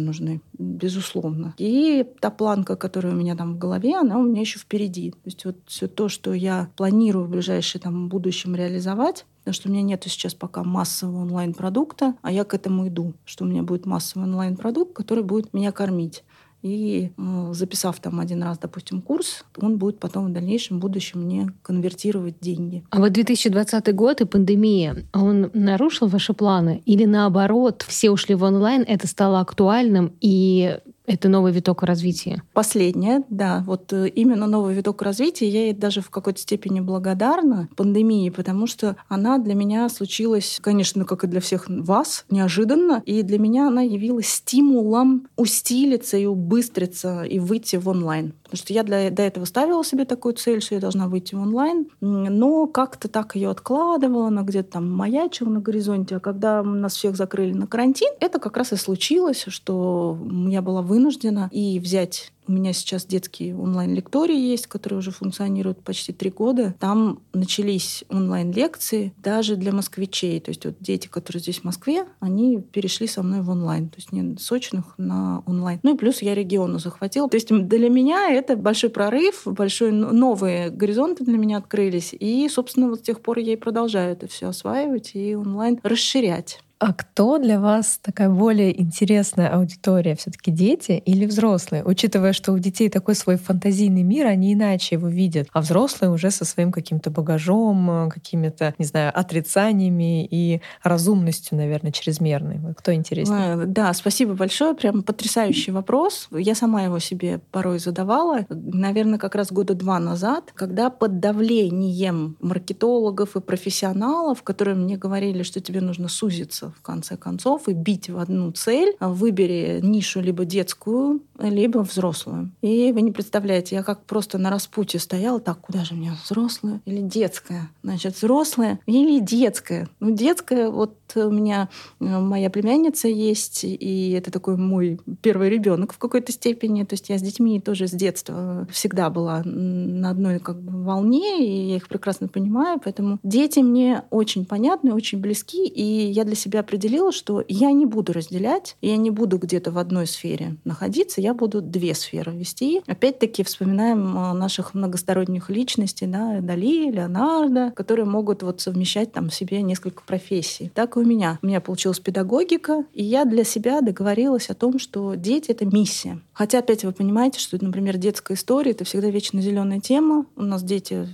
нужны, безусловно. И та планка, которая у меня там в голове, она у меня еще впереди. То есть вот все то, что я планирую в ближайшем там, будущем реализовать, потому что у меня нет сейчас пока массового онлайн-продукта, а я к этому иду, что у меня будет массовый онлайн-продукт, который будет меня кормить. И записав там один раз, допустим, курс, он будет потом в дальнейшем, в будущем мне конвертировать деньги. А вот 2020 год и пандемия, он нарушил ваши планы? Или наоборот, все ушли в онлайн, это стало актуальным, и это новый виток развития. Последнее, да. Вот э, именно новый виток развития. Я ей даже в какой-то степени благодарна пандемии, потому что она для меня случилась, конечно, как и для всех вас, неожиданно. И для меня она явилась стимулом усилиться и убыстриться и выйти в онлайн. Потому что я для, до этого ставила себе такую цель, что я должна выйти в онлайн, но как-то так ее откладывала, она где-то там маячила на горизонте. А когда нас всех закрыли на карантин, это как раз и случилось, что я была вынуждена вынуждена и взять у меня сейчас детские онлайн-лектории есть, которые уже функционируют почти три года. Там начались онлайн-лекции даже для москвичей. То есть вот дети, которые здесь в Москве, они перешли со мной в онлайн. То есть не с очных на онлайн. Ну и плюс я региону захватила. То есть для меня это большой прорыв, большой новые горизонты для меня открылись. И, собственно, вот с тех пор я и продолжаю это все осваивать и онлайн расширять. А кто для вас такая более интересная аудитория? все таки дети или взрослые? Учитывая, что у детей такой свой фантазийный мир, они иначе его видят, а взрослые уже со своим каким-то багажом, какими-то, не знаю, отрицаниями и разумностью, наверное, чрезмерной. Кто интереснее? Да, спасибо большое. Прям потрясающий вопрос. Я сама его себе порой задавала. Наверное, как раз года два назад, когда под давлением маркетологов и профессионалов, которые мне говорили, что тебе нужно сузиться в конце концов и бить в одну цель. Выбери нишу либо детскую, либо взрослую. И вы не представляете, я как просто на распутье стояла, так, куда же мне, взрослая или детская? Значит, взрослая или детская? Ну, детская, вот у меня э, моя племянница есть, и это такой мой первый ребенок в какой-то степени. То есть я с детьми тоже с детства всегда была на одной как бы волне, и я их прекрасно понимаю, поэтому дети мне очень понятны, очень близки, и я для себя себя определила, что я не буду разделять, я не буду где-то в одной сфере находиться, я буду две сферы вести. Опять-таки вспоминаем э, наших многосторонних личностей, да, Дали, Леонардо, которые могут вот совмещать там себе несколько профессий. Так и у меня. У меня получилась педагогика, и я для себя договорилась о том, что дети — это миссия. Хотя, опять вы понимаете, что, например, детская история — это всегда вечно зеленая тема. У нас дети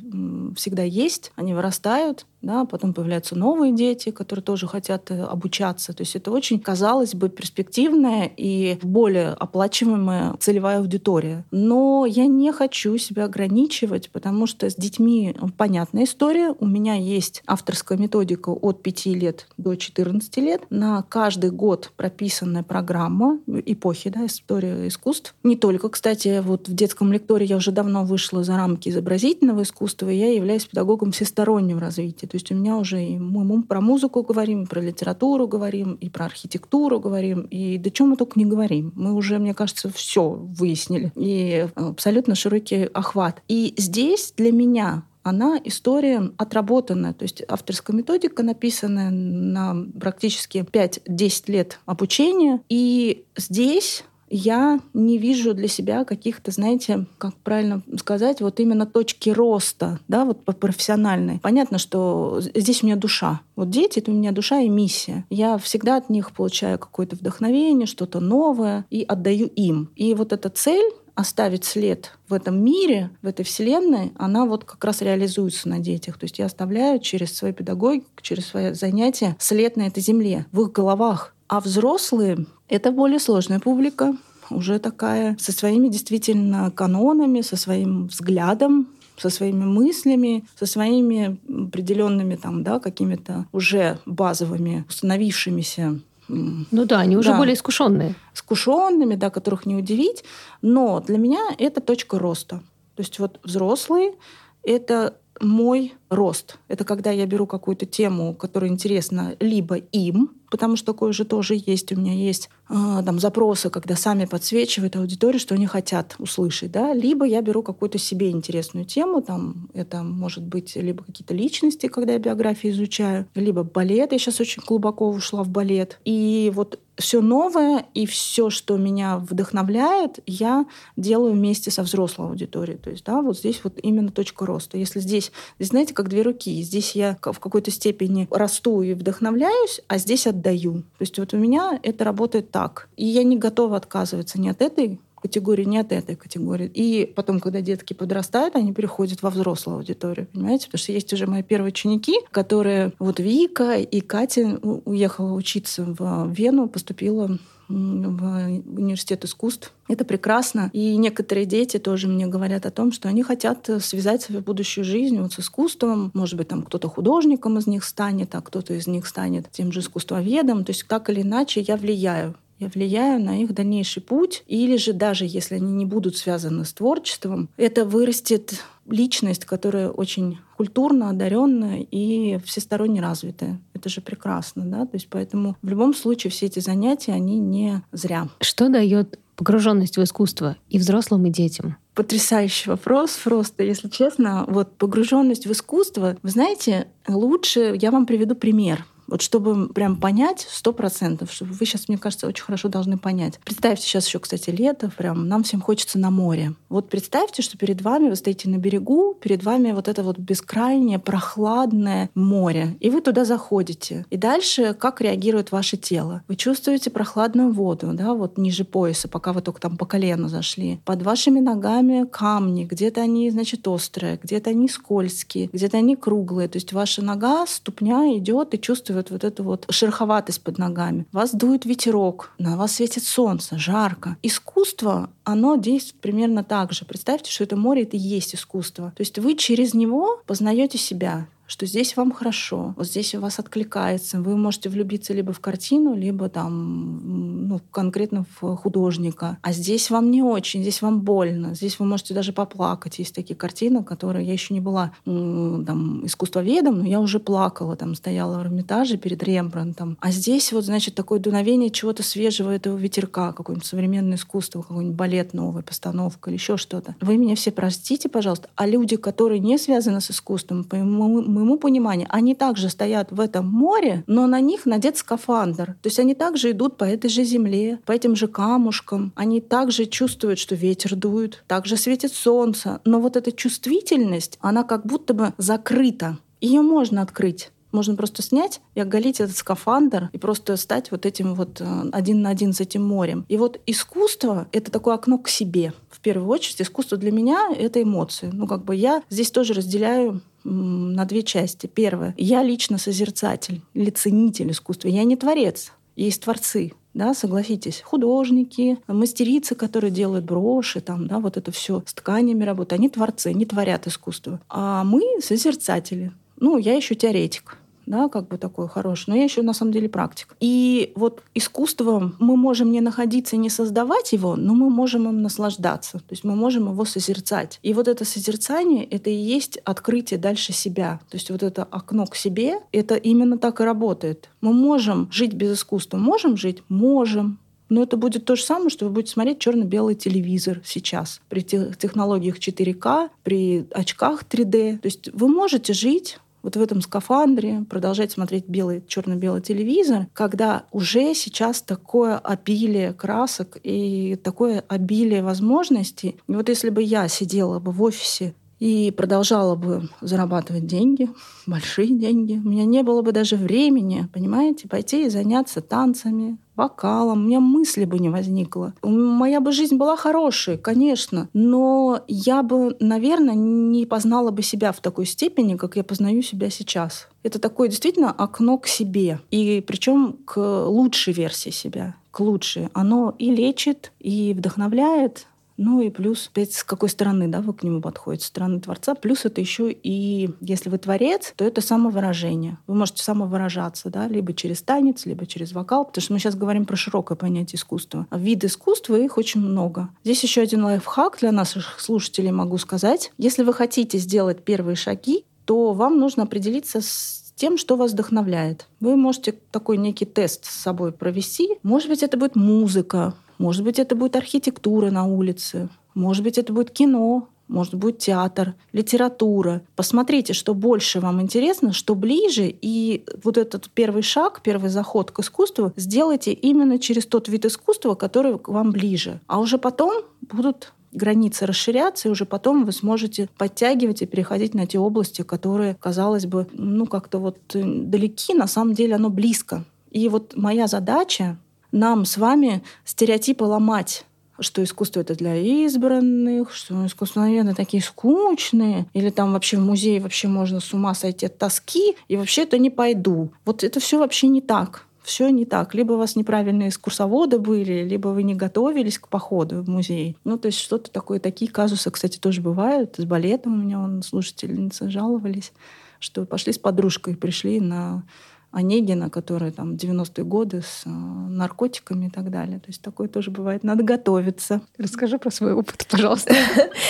всегда есть, они вырастают, да, потом появляются новые дети, которые тоже хотят э, обучаться. То есть это очень, казалось бы, перспективная и более оплачиваемая целевая аудитория. Но я не хочу себя ограничивать, потому что с детьми понятная история. У меня есть авторская методика от 5 лет до 14 лет. На каждый год прописанная программа эпохи, да, история искусств. Не только, кстати, вот в детском лекторе я уже давно вышла за рамки изобразительного искусства, и я являюсь педагогом всестороннего развития. То есть у меня уже и мы про музыку говорим, и про литературу говорим, и про архитектуру говорим, и до чего мы только не говорим. Мы уже, мне кажется, все выяснили. И абсолютно широкий охват. И здесь для меня она история отработанная. То есть авторская методика, написанная на практически 5-10 лет обучения. И здесь я не вижу для себя каких-то, знаете, как правильно сказать, вот именно точки роста, да, вот по профессиональной. Понятно, что здесь у меня душа. Вот дети — это у меня душа и миссия. Я всегда от них получаю какое-то вдохновение, что-то новое и отдаю им. И вот эта цель оставить след в этом мире, в этой вселенной, она вот как раз реализуется на детях. То есть я оставляю через свою педагогику, через свои занятия след на этой земле, в их головах. А взрослые — это более сложная публика, уже такая, со своими действительно канонами, со своим взглядом, со своими мыслями, со своими определенными там, да, какими-то уже базовыми, установившимися ну да, они уже да. более искушенные. Искушенными, да, которых не удивить. Но для меня это точка роста. То есть вот взрослые — это мой рост. Это когда я беру какую-то тему, которая интересна либо им, потому что такое же тоже есть. У меня есть э, там запросы, когда сами подсвечивают аудиторию, что они хотят услышать, да. Либо я беру какую-то себе интересную тему, там это может быть либо какие-то личности, когда я биографии изучаю, либо балет. Я сейчас очень глубоко ушла в балет. И вот все новое и все, что меня вдохновляет, я делаю вместе со взрослой аудиторией. То есть, да, вот здесь вот именно точка роста. Если здесь, здесь знаете, как две руки. Здесь я в какой-то степени расту и вдохновляюсь, а здесь отдаю. То есть вот у меня это работает так. И я не готова отказываться ни от этой категории, не от этой категории. И потом, когда детки подрастают, они переходят во взрослую аудиторию, понимаете? Потому что есть уже мои первые ученики, которые... Вот Вика и Катя уехала учиться в Вену, поступила в университет искусств. Это прекрасно. И некоторые дети тоже мне говорят о том, что они хотят связать свою будущую жизнь вот с искусством. Может быть, там кто-то художником из них станет, а кто-то из них станет тем же искусствоведом. То есть так или иначе я влияю я влияю на их дальнейший путь. Или же даже если они не будут связаны с творчеством, это вырастет личность, которая очень культурно одаренная и всесторонне развитая. Это же прекрасно, да? То есть поэтому в любом случае все эти занятия, они не зря. Что дает погруженность в искусство и взрослым, и детям? Потрясающий вопрос, просто, если честно. Вот погруженность в искусство, вы знаете, лучше я вам приведу пример. Вот чтобы прям понять сто процентов, чтобы вы сейчас, мне кажется, очень хорошо должны понять. Представьте, сейчас еще, кстати, лето, прям нам всем хочется на море. Вот представьте, что перед вами вы стоите на берегу, перед вами вот это вот бескрайнее, прохладное море, и вы туда заходите. И дальше как реагирует ваше тело? Вы чувствуете прохладную воду, да, вот ниже пояса, пока вы только там по колено зашли. Под вашими ногами камни, где-то они, значит, острые, где-то они скользкие, где-то они круглые. То есть ваша нога, ступня идет и чувствует чувствует вот эту вот шероховатость под ногами. Вас дует ветерок, на вас светит солнце, жарко. Искусство, оно действует примерно так же. Представьте, что это море — это и есть искусство. То есть вы через него познаете себя что здесь вам хорошо, вот здесь у вас откликается. Вы можете влюбиться либо в картину, либо там, ну, конкретно в художника. А здесь вам не очень, здесь вам больно. Здесь вы можете даже поплакать. Есть такие картины, которые я еще не была там, искусствоведом, но я уже плакала, там стояла в Эрмитаже перед Рембрандтом. А здесь вот, значит, такое дуновение чего-то свежего этого ветерка, какое-нибудь современное искусство, какой-нибудь балет новый, постановка или еще что-то. Вы меня все простите, пожалуйста. А люди, которые не связаны с искусством, мы моему пониманию, они также стоят в этом море, но на них надет скафандр. То есть они также идут по этой же земле, по этим же камушкам. Они также чувствуют, что ветер дует, также светит солнце. Но вот эта чувствительность, она как будто бы закрыта. Ее можно открыть. Можно просто снять и оголить этот скафандр и просто стать вот этим вот э, один на один с этим морем. И вот искусство — это такое окно к себе. Первую очередь искусство для меня — это эмоции. Ну, как бы я здесь тоже разделяю на две части. Первое. Я лично созерцатель или ценитель искусства. Я не творец. Есть творцы, да, согласитесь, художники, мастерицы, которые делают броши, там, да, вот это все с тканями работают, они творцы, они творят искусство. А мы созерцатели. Ну, я еще теоретик да, как бы такой хороший, но я еще на самом деле практик. И вот искусством мы можем не находиться не создавать его, но мы можем им наслаждаться, то есть мы можем его созерцать. И вот это созерцание — это и есть открытие дальше себя. То есть вот это окно к себе, это именно так и работает. Мы можем жить без искусства. Можем жить? Можем. Но это будет то же самое, что вы будете смотреть черно-белый телевизор сейчас при технологиях 4К, при очках 3D. То есть вы можете жить вот в этом скафандре, продолжать смотреть белый, черно-белый телевизор, когда уже сейчас такое обилие красок и такое обилие возможностей. И вот если бы я сидела бы в офисе и продолжала бы зарабатывать деньги, большие деньги. У меня не было бы даже времени, понимаете, пойти и заняться танцами, вокалом. У меня мысли бы не возникло. Моя бы жизнь была хорошей, конечно, но я бы, наверное, не познала бы себя в такой степени, как я познаю себя сейчас. Это такое действительно окно к себе. И причем к лучшей версии себя к лучшей. Оно и лечит, и вдохновляет, ну и плюс, опять, с какой стороны да, вы к нему подходите, с стороны Творца. Плюс это еще и, если вы творец, то это самовыражение. Вы можете самовыражаться, да, либо через танец, либо через вокал, потому что мы сейчас говорим про широкое понятие искусства. А виды искусства, их очень много. Здесь еще один лайфхак для наших слушателей могу сказать. Если вы хотите сделать первые шаги, то вам нужно определиться с тем, что вас вдохновляет. Вы можете такой некий тест с собой провести. Может быть, это будет музыка, может быть, это будет архитектура на улице, может быть, это будет кино, может быть, театр, литература. Посмотрите, что больше вам интересно, что ближе, и вот этот первый шаг, первый заход к искусству сделайте именно через тот вид искусства, который к вам ближе. А уже потом будут границы расширяться, и уже потом вы сможете подтягивать и переходить на те области, которые, казалось бы, ну как-то вот далеки, на самом деле оно близко. И вот моя задача нам с вами стереотипы ломать что искусство это для избранных, что искусство, наверное, такие скучные, или там вообще в музее вообще можно с ума сойти от тоски, и вообще это не пойду. Вот это все вообще не так. Все не так. Либо у вас неправильные экскурсоводы были, либо вы не готовились к походу в музей. Ну, то есть что-то такое. Такие казусы, кстати, тоже бывают. С балетом у меня он, слушательницы жаловались, что пошли с подружкой, пришли на Онегина, который там 90-е годы с э, наркотиками и так далее. То есть такое тоже бывает. Надо готовиться. Расскажи про свой опыт, пожалуйста. *laughs*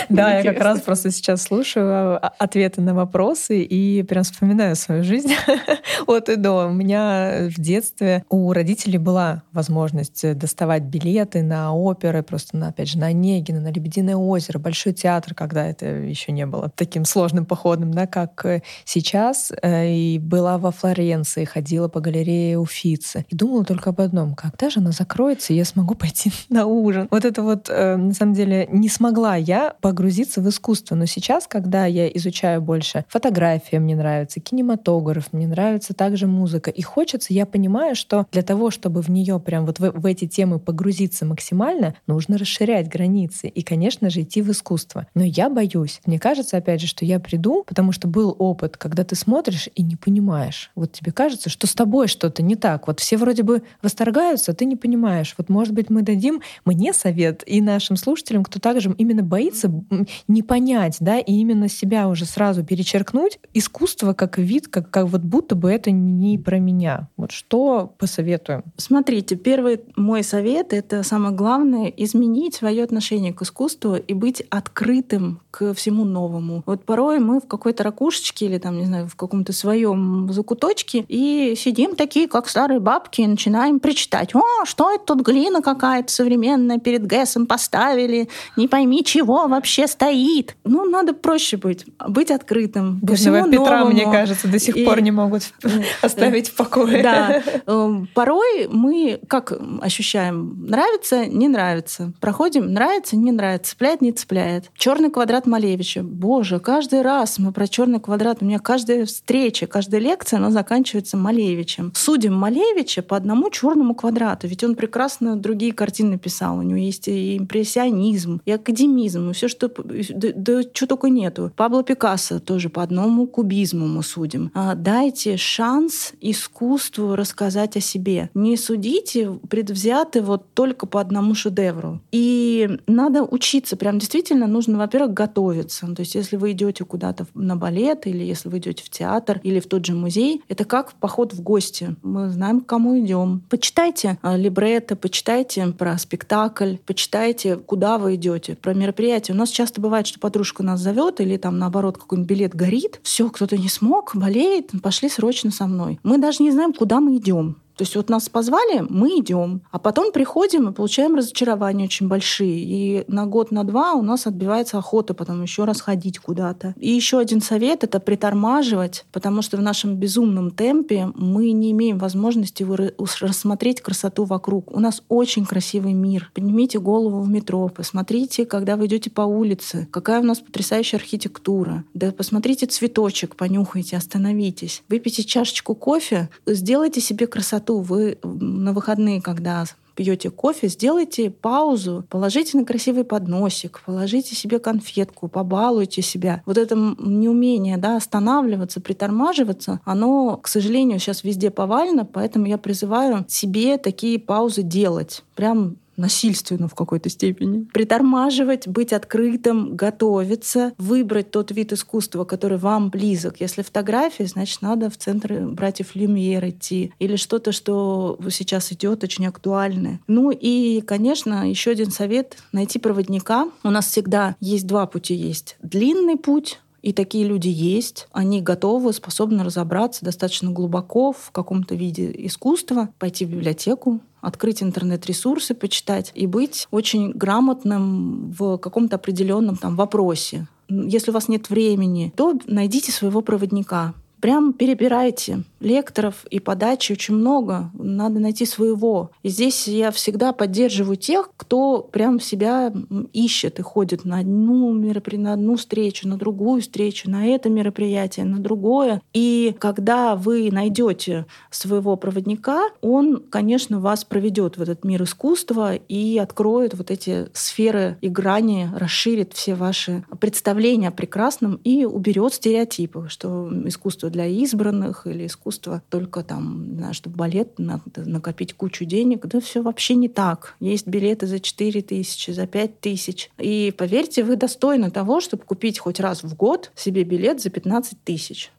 Да, я как раз просто сейчас слушаю а, ответы на вопросы и прям вспоминаю свою жизнь *laughs* от и до. У меня в детстве у родителей была возможность доставать билеты на оперы, просто на, опять же, на Онегина, на Лебединое озеро, Большой театр, когда это еще не было таким сложным походом, да, как э, сейчас. Э, и была во Флоренции, ходила по галерее Уфицы. И думала только об одном, когда же она закроется, и я смогу пойти *laughs* на ужин. Вот это вот, э, на самом деле, не смогла я погрузиться в искусство. Но сейчас, когда я изучаю больше фотография, мне нравится, кинематограф, мне нравится также музыка, и хочется, я понимаю, что для того, чтобы в нее прям вот в, в эти темы погрузиться максимально, нужно расширять границы и, конечно же, идти в искусство. Но я боюсь. Мне кажется, опять же, что я приду, потому что был опыт, когда ты смотришь и не понимаешь. Вот тебе кажется, что с тобой что-то не так. Вот все вроде бы восторгаются, а ты не понимаешь. Вот, может быть, мы дадим мне совет и нашим слушателям, кто также именно боится не понять, да, и именно себя уже сразу перечеркнуть. Искусство как вид, как, как вот будто бы это не про меня. Вот что посоветуем? Смотрите, первый мой совет — это самое главное — изменить свое отношение к искусству и быть открытым к всему новому. Вот порой мы в какой-то ракушечке или там, не знаю, в каком-то своем закуточке и сидим такие, как старые бабки, и начинаем причитать. О, что это тут глина какая-то современная перед ГЭСом поставили, не пойми, чего вообще стоит. Ну, надо проще быть, быть открытым. Бедного Петра, новому. мне кажется, до сих и... пор не могут *laughs* *laughs* оставить в покое. Да. *laughs* Эм, порой мы как ощущаем? Нравится, не нравится. Проходим, нравится, не нравится, цепляет, не цепляет. Черный квадрат Малевича. Боже, каждый раз мы про черный квадрат. У меня каждая встреча, каждая лекция, она заканчивается Малевичем. Судим Малевича по одному черному квадрату. Ведь он прекрасно другие картины писал. У него есть и импрессионизм, и академизм, и все, что... Да, да что только нету. Пабло Пикассо тоже по одному кубизму мы судим. А, дайте шанс искусству рассказать о себе. Не судите предвзяты вот только по одному шедевру. И надо учиться. Прям действительно нужно, во-первых, готовиться. То есть если вы идете куда-то на балет, или если вы идете в театр, или в тот же музей, это как поход в гости. Мы знаем, к кому идем. Почитайте а, либретто, почитайте про спектакль, почитайте, куда вы идете, про мероприятие. У нас часто бывает, что подружка нас зовет, или там наоборот какой-нибудь билет горит. Все, кто-то не смог, болеет, пошли срочно со мной. Мы даже не знаем, куда мы идем. То есть вот нас позвали, мы идем, а потом приходим и получаем разочарования очень большие. И на год, на два у нас отбивается охота потом еще раз ходить куда-то. И еще один совет — это притормаживать, потому что в нашем безумном темпе мы не имеем возможности рассмотреть красоту вокруг. У нас очень красивый мир. Поднимите голову в метро, посмотрите, когда вы идете по улице, какая у нас потрясающая архитектура. Да посмотрите цветочек, понюхайте, остановитесь. Выпейте чашечку кофе, сделайте себе красоту красоту. Вы на выходные, когда пьете кофе, сделайте паузу, положите на красивый подносик, положите себе конфетку, побалуйте себя. Вот это неумение да, останавливаться, притормаживаться, оно, к сожалению, сейчас везде повально, поэтому я призываю себе такие паузы делать. Прям насильственно в какой-то степени. Притормаживать, быть открытым, готовиться, выбрать тот вид искусства, который вам близок. Если фотография, значит, надо в центр братьев Люмьер идти. Или что-то, что сейчас идет очень актуальное. Ну и, конечно, еще один совет — найти проводника. У нас всегда есть два пути. Есть длинный путь, и такие люди есть. Они готовы, способны разобраться достаточно глубоко в каком-то виде искусства, пойти в библиотеку, открыть интернет-ресурсы, почитать и быть очень грамотным в каком-то определенном там вопросе. Если у вас нет времени, то найдите своего проводника. Прям перебирайте лекторов и подачи очень много. Надо найти своего. И здесь я всегда поддерживаю тех, кто прям себя ищет и ходит на одну мероприятие, на одну встречу, на другую встречу, на это мероприятие, на другое. И когда вы найдете своего проводника, он, конечно, вас проведет в этот мир искусства и откроет вот эти сферы играния, расширит все ваши представления о прекрасном и уберет стереотипы, что искусство для избранных или искусство только там, знаю, чтобы балет надо накопить кучу денег. Да все вообще не так. Есть билеты за 4 тысячи, за 5 тысяч. И поверьте, вы достойны того, чтобы купить хоть раз в год себе билет за 15 тысяч.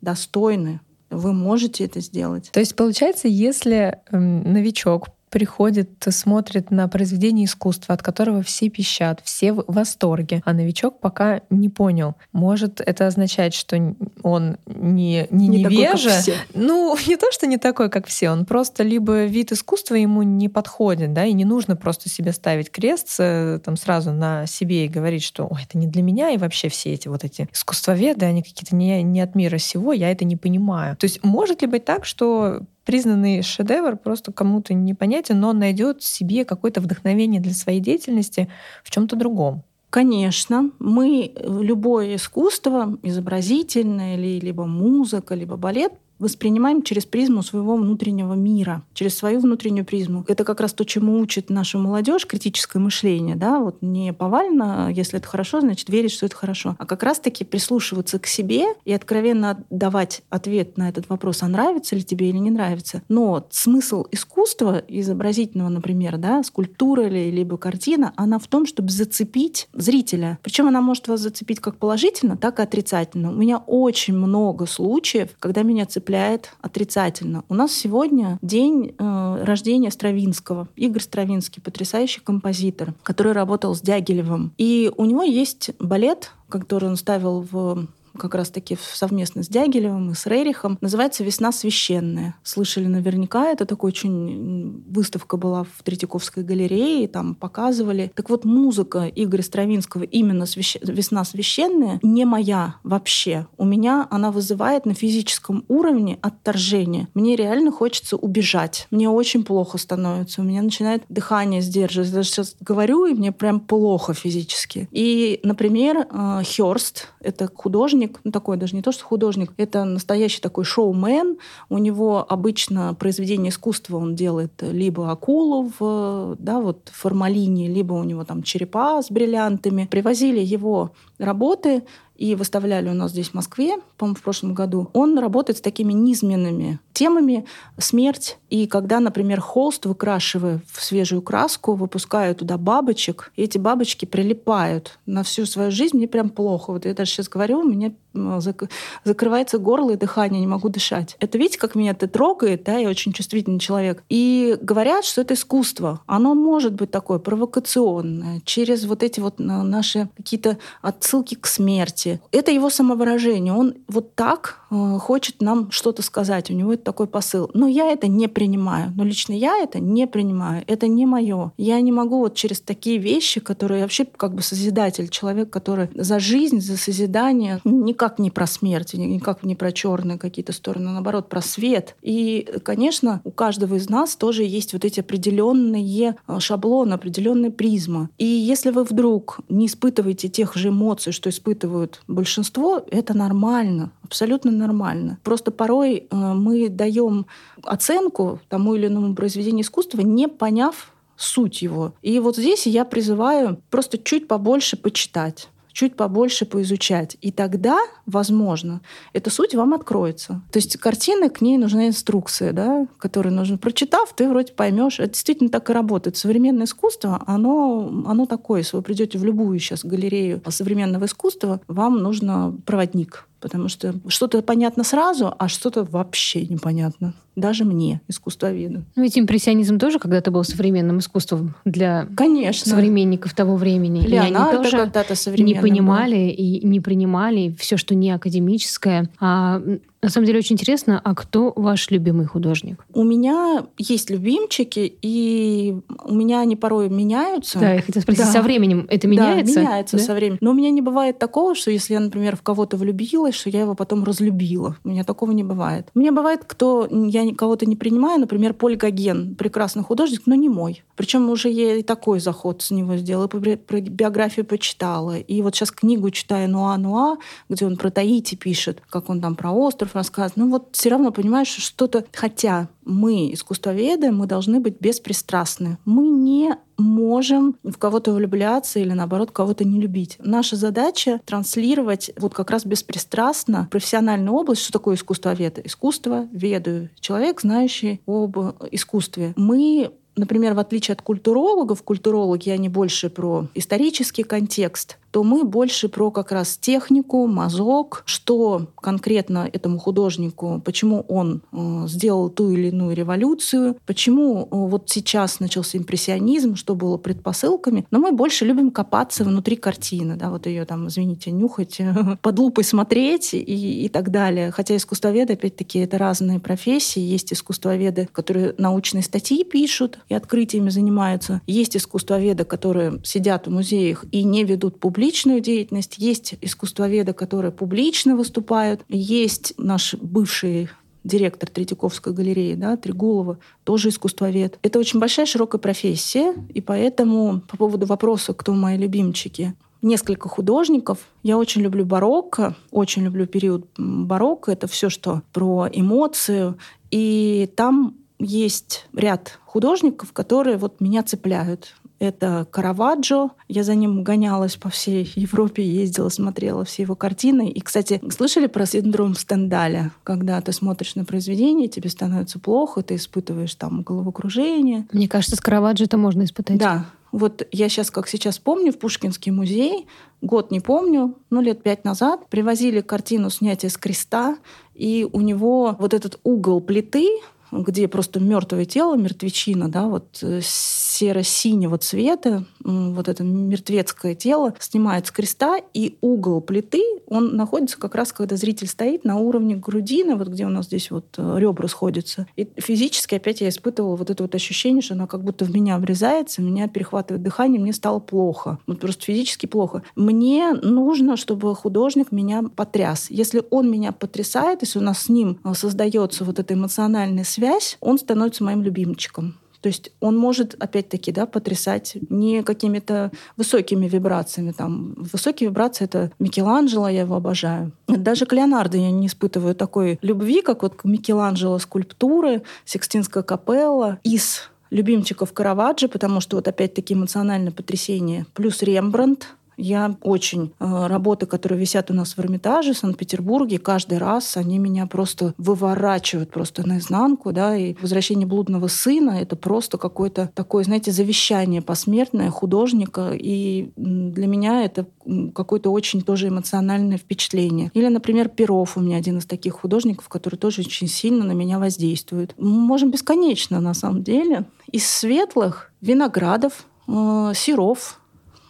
Достойны вы можете это сделать. То есть, получается, если эм, новичок приходит, смотрит на произведение искусства, от которого все пищат, все в восторге, а новичок пока не понял. Может это означать, что он не, не, не невежа? Такой, ну, *laughs* не то, что не такой, как все, он просто либо вид искусства ему не подходит, да, и не нужно просто себе ставить крест э, там сразу на себе и говорить, что Ой, это не для меня, и вообще все эти вот эти искусствоведы, они какие-то не, не от мира сего, я это не понимаю. То есть может ли быть так, что признанный шедевр просто кому-то непонятен, но он найдет себе какое-то вдохновение для своей деятельности в чем-то другом. Конечно, мы любое искусство, изобразительное, либо музыка, либо балет, воспринимаем через призму своего внутреннего мира, через свою внутреннюю призму. Это как раз то, чему учит наша молодежь, критическое мышление, да, вот не повально, если это хорошо, значит верить, что это хорошо, а как раз-таки прислушиваться к себе и откровенно давать ответ на этот вопрос, а нравится ли тебе или не нравится. Но смысл искусства, изобразительного, например, да, скульптура или либо картина, она в том, чтобы зацепить зрителя. Причем она может вас зацепить как положительно, так и отрицательно. У меня очень много случаев, когда меня цепляют цепляет отрицательно. У нас сегодня день э, рождения Стравинского. Игорь Стравинский, потрясающий композитор, который работал с Дягилевым. И у него есть балет, который он ставил в как раз-таки совместно с Дягилевым и с Рерихом. Называется «Весна священная». Слышали наверняка, это такой очень... Выставка была в Третьяковской галерее, там показывали. Так вот, музыка Игоря Стравинского именно свящ... «Весна священная» не моя вообще. У меня она вызывает на физическом уровне отторжение. Мне реально хочется убежать. Мне очень плохо становится. У меня начинает дыхание сдерживать. Даже сейчас говорю, и мне прям плохо физически. И, например, э, Хёрст — это художник, художник, ну такой даже не то, что художник, это настоящий такой шоумен. У него обычно произведение искусства он делает либо акулу в да, вот, формалине, либо у него там черепа с бриллиантами. Привозили его работы и выставляли у нас здесь в Москве, по-моему, в прошлом году, он работает с такими низменными темами смерть. И когда, например, холст, выкрашивая в свежую краску, выпускаю туда бабочек, и эти бабочки прилипают на всю свою жизнь, мне прям плохо. Вот я даже сейчас говорю, у меня зак закрывается горло и дыхание, не могу дышать. Это видите, как меня это трогает, да, я очень чувствительный человек. И говорят, что это искусство. Оно может быть такое провокационное, через вот эти вот наши какие-то отсылки к смерти. Это его самовыражение. Он вот так э, хочет нам что-то сказать. У него это такой посыл. Но я это не принимаю. Но лично я это не принимаю. Это не мое. Я не могу вот через такие вещи, которые вообще как бы созидатель, человек, который за жизнь, за созидание, никак не про смерть, никак не про черные какие-то стороны, а наоборот, про свет. И, конечно, у каждого из нас тоже есть вот эти определенные а, шаблоны, определенные призмы. И если вы вдруг не испытываете тех же эмоций, что испытывают большинство, это нормально, абсолютно нормально. Просто порой э, мы даем оценку тому или иному произведению искусства, не поняв суть его. И вот здесь я призываю просто чуть побольше почитать чуть побольше поизучать. И тогда, возможно, эта суть вам откроется. То есть картины, к ней нужна инструкция, да, которую нужно... Прочитав, ты вроде поймешь. Это действительно так и работает. Современное искусство, оно, оно такое. Если вы придете в любую сейчас галерею современного искусства, вам нужно проводник потому что что-то понятно сразу, а что-то вообще непонятно. Даже мне, искусствоведу. Ну, ведь импрессионизм тоже когда-то был современным искусством для Конечно. современников того времени. Леонардо и они тоже когда-то не понимали был. и не принимали все, что не академическое. А на самом деле очень интересно, а кто ваш любимый художник? У меня есть любимчики, и у меня они порой меняются. Да, я хотела спросить, да. со временем это меняется? Да, меняется да? со временем. Но у меня не бывает такого, что если я, например, в кого-то влюбилась, что я его потом разлюбила. У меня такого не бывает. У меня бывает, кто я кого-то не принимаю, например, Поль Гоген, прекрасный художник, но не мой. Причем уже я и такой заход с него сделала, про биографию почитала. И вот сейчас книгу читаю «Нуа Нуа», где он про Таити пишет, как он там про остров остров рассказывает. Ну вот все равно понимаешь, что что-то... Хотя мы, искусствоведы, мы должны быть беспристрастны. Мы не можем в кого-то влюбляться или, наоборот, кого-то не любить. Наша задача — транслировать вот как раз беспристрастно профессиональную область. Что такое искусствовед? Искусство ведаю. Человек, знающий об искусстве. Мы Например, в отличие от культурологов, культурологи, они больше про исторический контекст. То мы больше про как раз технику, мазок, что конкретно этому художнику, почему он э, сделал ту или иную революцию, почему э, вот сейчас начался импрессионизм, что было предпосылками. Но мы больше любим копаться внутри картины, да, вот ее там, извините, нюхать, *laughs* под лупой смотреть и, и так далее. Хотя искусствоведы, опять-таки, это разные профессии. Есть искусствоведы, которые научные статьи пишут и открытиями занимаются. Есть искусствоведы, которые сидят в музеях и не ведут публичную деятельность. Есть искусствоведы, которые публично выступают. Есть наш бывший директор Третьяковской галереи, да, Тригулова, тоже искусствовед. Это очень большая, широкая профессия, и поэтому по поводу вопроса, кто мои любимчики, несколько художников. Я очень люблю барокко, очень люблю период барокко. Это все, что про эмоцию. И там есть ряд художников, которые вот меня цепляют. Это Караваджо. Я за ним гонялась по всей Европе, ездила, смотрела все его картины. И, кстати, слышали про синдром Стендаля? Когда ты смотришь на произведение, тебе становится плохо, ты испытываешь там головокружение. Мне кажется, с Караваджо это можно испытать. Да, вот я сейчас, как сейчас помню, в Пушкинский музей, год не помню, ну лет пять назад, привозили картину снятия с креста, и у него вот этот угол плиты, где просто мертвое тело, мертвечина, да, вот э, серо-синего цвета, вот это мертвецкое тело снимает с креста, и угол плиты, он находится как раз, когда зритель стоит на уровне грудины, вот где у нас здесь вот э, ребра сходятся. И физически опять я испытывала вот это вот ощущение, что она как будто в меня врезается, меня перехватывает дыхание, мне стало плохо. Вот просто физически плохо. Мне нужно, чтобы художник меня потряс. Если он меня потрясает, если у нас с ним э, создается вот эта эмоциональная связь, он становится моим любимчиком. То есть он может, опять-таки, да, потрясать не какими-то высокими вибрациями. Там. Высокие вибрации — это Микеланджело, я его обожаю. Даже к Леонардо я не испытываю такой любви, как вот к Микеланджело скульптуры, Сикстинская капелла, из любимчиков Караваджо, потому что вот опять-таки эмоциональное потрясение, плюс Рембрандт, я очень... Э, работы, которые висят у нас в Эрмитаже, в Санкт-Петербурге, каждый раз они меня просто выворачивают просто наизнанку, да, и «Возвращение блудного сына» — это просто какое-то такое, знаете, завещание посмертное художника, и для меня это какое-то очень тоже эмоциональное впечатление. Или, например, Перов у меня один из таких художников, который тоже очень сильно на меня воздействует. Мы можем бесконечно, на самом деле. Из светлых — Виноградов, э, Серов,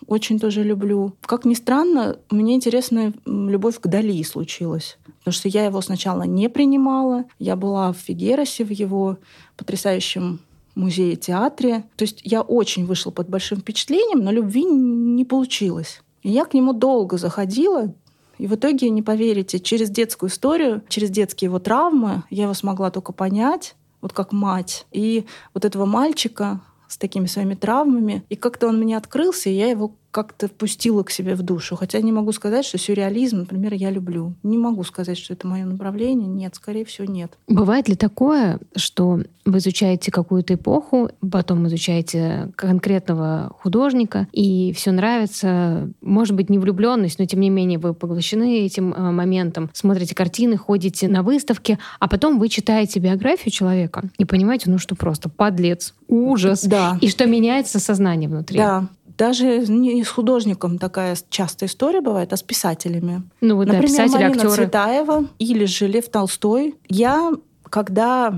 очень тоже люблю. Как ни странно, меня интересная любовь к Дали случилась. Потому что я его сначала не принимала. Я была в Фигеросе, в его потрясающем музее театре. То есть я очень вышла под большим впечатлением, но любви не получилось. И я к нему долго заходила, и в итоге, не поверите, через детскую историю, через детские его травмы я его смогла только понять, вот как мать. И вот этого мальчика с такими своими травмами. И как-то он мне открылся, и я его как-то впустила к себе в душу. Хотя не могу сказать, что сюрреализм, например, я люблю. Не могу сказать, что это мое направление. Нет, скорее всего, нет. Бывает ли такое, что вы изучаете какую-то эпоху, потом изучаете конкретного художника, и все нравится, может быть, не влюбленность, но тем не менее вы поглощены этим э, моментом, смотрите картины, ходите на выставки, а потом вы читаете биографию человека и понимаете, ну что просто подлец, ужас, да. и что меняется сознание внутри. Да, даже не с художником такая частая история бывает, а с писателями. Ну, вот, Например, да, писатели, Марина актеры. Цветаева или же Лев Толстой. Я, когда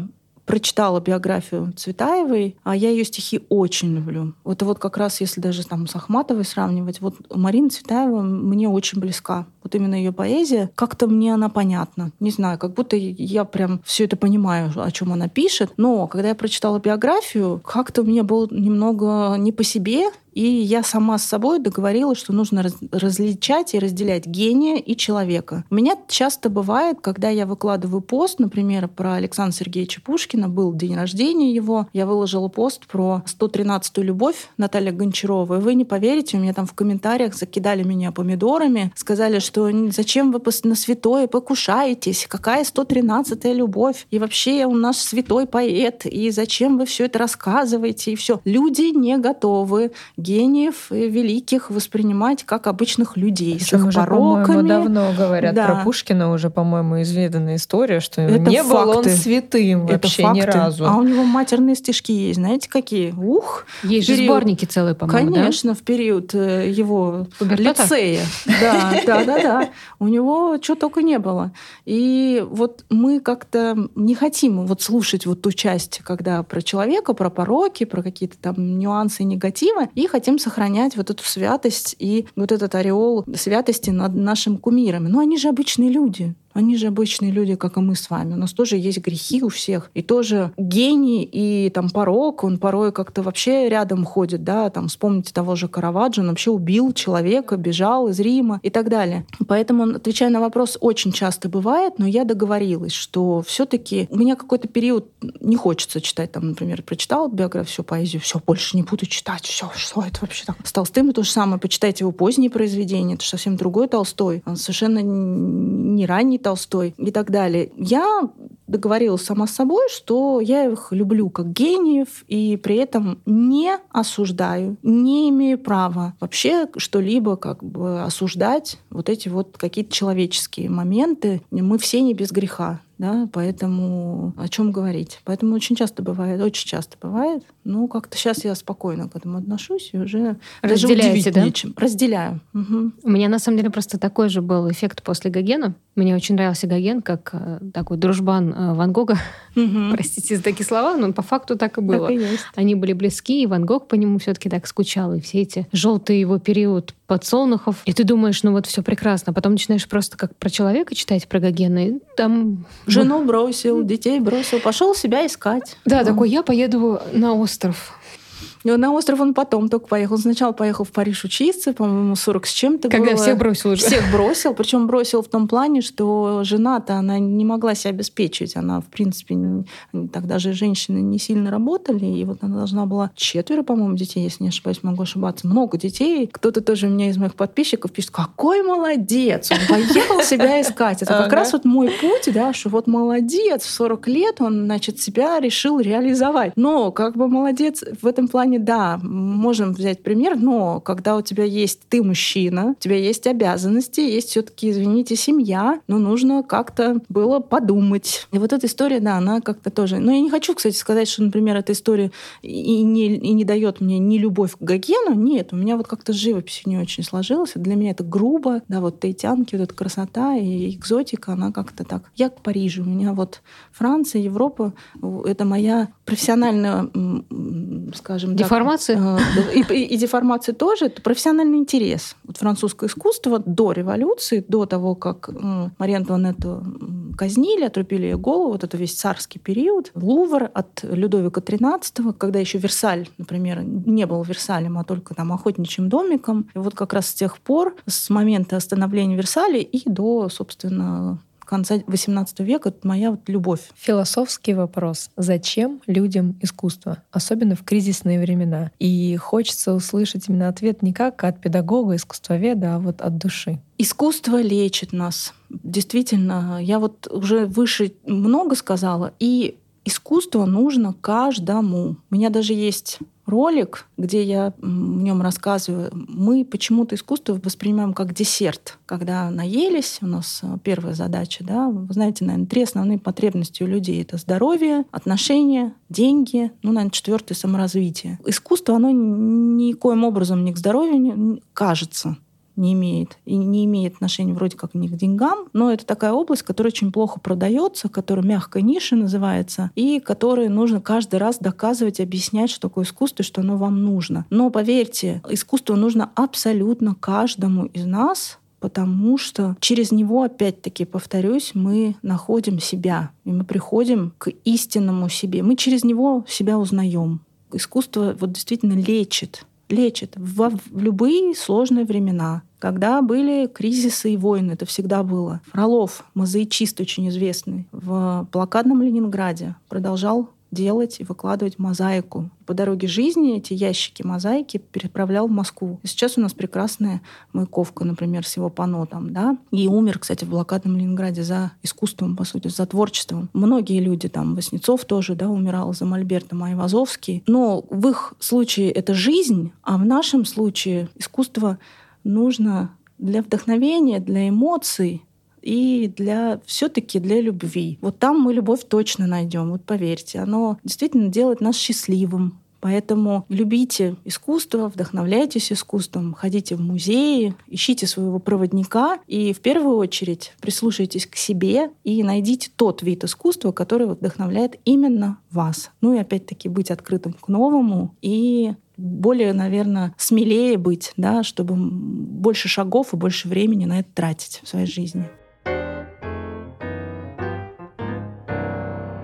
прочитала биографию Цветаевой, а я ее стихи очень люблю. Вот вот как раз, если даже там с Ахматовой сравнивать, вот Марина Цветаева мне очень близка. Вот именно ее поэзия, как-то мне она понятна. Не знаю, как будто я прям все это понимаю, о чем она пишет. Но когда я прочитала биографию, как-то мне было немного не по себе, и я сама с собой договорилась, что нужно раз, различать и разделять гения и человека. У меня часто бывает, когда я выкладываю пост, например, про Александра Сергеевича Пушкина, был день рождения его, я выложила пост про 113-ю любовь Наталья Гончарова, и вы не поверите, у меня там в комментариях закидали меня помидорами, сказали, что зачем вы на святое покушаетесь, какая 113-я любовь, и вообще у нас святой поэт, и зачем вы все это рассказываете, и все. Люди не готовы гениев и великих воспринимать как обычных людей Причем с их уже, пороками. давно говорят да. про Пушкина, уже, по-моему, изведанная история, что Это не факты. был он святым вообще Это ни разу. А у него матерные стишки есть, знаете, какие? Ух! Есть период... же сборники целые, по-моему, Конечно, да? в период э, его Пубертата? лицея. Да, *laughs* да, да, да. У него чего только не было. И вот мы как-то не хотим вот слушать вот ту часть, когда про человека, про пороки, про какие-то там нюансы и негативы, и хотим сохранять вот эту святость и вот этот ореол святости над нашим кумирами. Но они же обычные люди. Они же обычные люди, как и мы с вами. У нас тоже есть грехи у всех. И тоже гений и там порог, он порой как-то вообще рядом ходит, да, там вспомните того же Караваджо, он вообще убил человека, бежал из Рима и так далее. Поэтому, отвечая на вопрос, очень часто бывает, но я договорилась, что все таки у меня какой-то период не хочется читать, там, например, прочитал биографию, всю поэзию, все, больше не буду читать, все, что это вообще так. С Толстым то же самое, почитайте его поздние произведения, это совсем другой Толстой. Он совершенно не ранний Толстой и так далее. Я договорилась сама с собой, что я их люблю как гениев и при этом не осуждаю, не имею права вообще что-либо как бы осуждать вот эти вот какие-то человеческие моменты. Мы все не без греха да, поэтому о чем говорить. Поэтому очень часто бывает, очень часто бывает. Ну, как-то сейчас я спокойно к этому отношусь и уже даже удивить да? нечем. Разделяю. Угу. У меня на самом деле просто такой же был эффект после Гогена. Мне очень нравился Гоген как э, такой дружбан э, Ван Гога. Угу. *laughs* Простите за такие слова, но по факту так и было. Так и есть. Они были близки, и Ван Гог по нему все-таки так скучал. И все эти желтые его период подсолнухов. И ты думаешь, ну вот все прекрасно. Потом начинаешь просто как про человека читать, про Гогена, и там Жену бросил, детей бросил, пошел себя искать. Да, такой, я поеду на остров. На остров он потом только поехал. Сначала поехал в Париж учиться, по-моему, 40 с чем-то Когда было. всех бросил уже. Всех бросил. Причем бросил в том плане, что жена-то, она не могла себя обеспечить. Она, в принципе, не, тогда же женщины не сильно работали. И вот она должна была четверо, по-моему, детей, если не ошибаюсь, могу ошибаться. Много детей. Кто-то тоже у меня из моих подписчиков пишет, какой молодец, он поехал себя искать. Это как раз вот мой путь, да, что вот молодец, в 40 лет он, значит, себя решил реализовать. Но как бы молодец в этом плане плане, да, можем взять пример, но когда у тебя есть ты мужчина, у тебя есть обязанности, есть все-таки, извините, семья, но нужно как-то было подумать. И вот эта история, да, она как-то тоже. Но я не хочу, кстати, сказать, что, например, эта история и не, и не дает мне ни любовь к Гогену. Нет, у меня вот как-то с живописью не очень сложилось. Для меня это грубо, да, вот таитянки, вот эта красота и экзотика, она как-то так. Я к Парижу, у меня вот Франция, Европа, это моя профессиональная, скажем Деформация? Так, и, и, и деформация тоже. Это профессиональный интерес. Вот французское искусство до революции, до того, как Марию Антуанетту казнили, отрубили ее голову, вот это весь царский период. Лувр от Людовика XIII, когда еще Версаль, например, не был Версалем, а только там охотничьим домиком. И вот как раз с тех пор, с момента остановления Версаля и до, собственно, конца XVIII века это моя вот любовь. Философский вопрос. Зачем людям искусство? Особенно в кризисные времена. И хочется услышать именно ответ не как от педагога, искусствоведа, а вот от души. Искусство лечит нас. Действительно, я вот уже выше много сказала, и искусство нужно каждому. У меня даже есть ролик, где я в нем рассказываю. Мы почему-то искусство воспринимаем как десерт. Когда наелись, у нас э, первая задача, да, вы знаете, наверное, три основные потребности у людей. Это здоровье, отношения, деньги, ну, наверное, четвертое саморазвитие. Искусство, оно никоим образом не к здоровью не, кажется не имеет. И не имеет отношения вроде как ни к деньгам, но это такая область, которая очень плохо продается, которая мягкая ниша называется, и которой нужно каждый раз доказывать, объяснять, что такое искусство и что оно вам нужно. Но поверьте, искусство нужно абсолютно каждому из нас, потому что через него, опять-таки, повторюсь, мы находим себя, и мы приходим к истинному себе. Мы через него себя узнаем. Искусство вот действительно лечит, лечит в, любые сложные времена. Когда были кризисы и войны, это всегда было. Фролов, мозаичист очень известный, в блокадном Ленинграде продолжал делать и выкладывать мозаику. По дороге жизни эти ящики мозаики переправлял в Москву. И сейчас у нас прекрасная Маяковка, например, с его пано там, да. И умер, кстати, в блокадном Ленинграде за искусством, по сути, за творчеством. Многие люди, там, Васнецов тоже, да, умирал за Мольбертом, Айвазовский. Но в их случае это жизнь, а в нашем случае искусство нужно для вдохновения, для эмоций, и для все-таки для любви. Вот там мы любовь точно найдем, вот поверьте. Оно действительно делает нас счастливым. Поэтому любите искусство, вдохновляйтесь искусством, ходите в музеи, ищите своего проводника и в первую очередь прислушайтесь к себе и найдите тот вид искусства, который вдохновляет именно вас. Ну и опять-таки быть открытым к новому и более, наверное, смелее быть, да, чтобы больше шагов и больше времени на это тратить в своей жизни.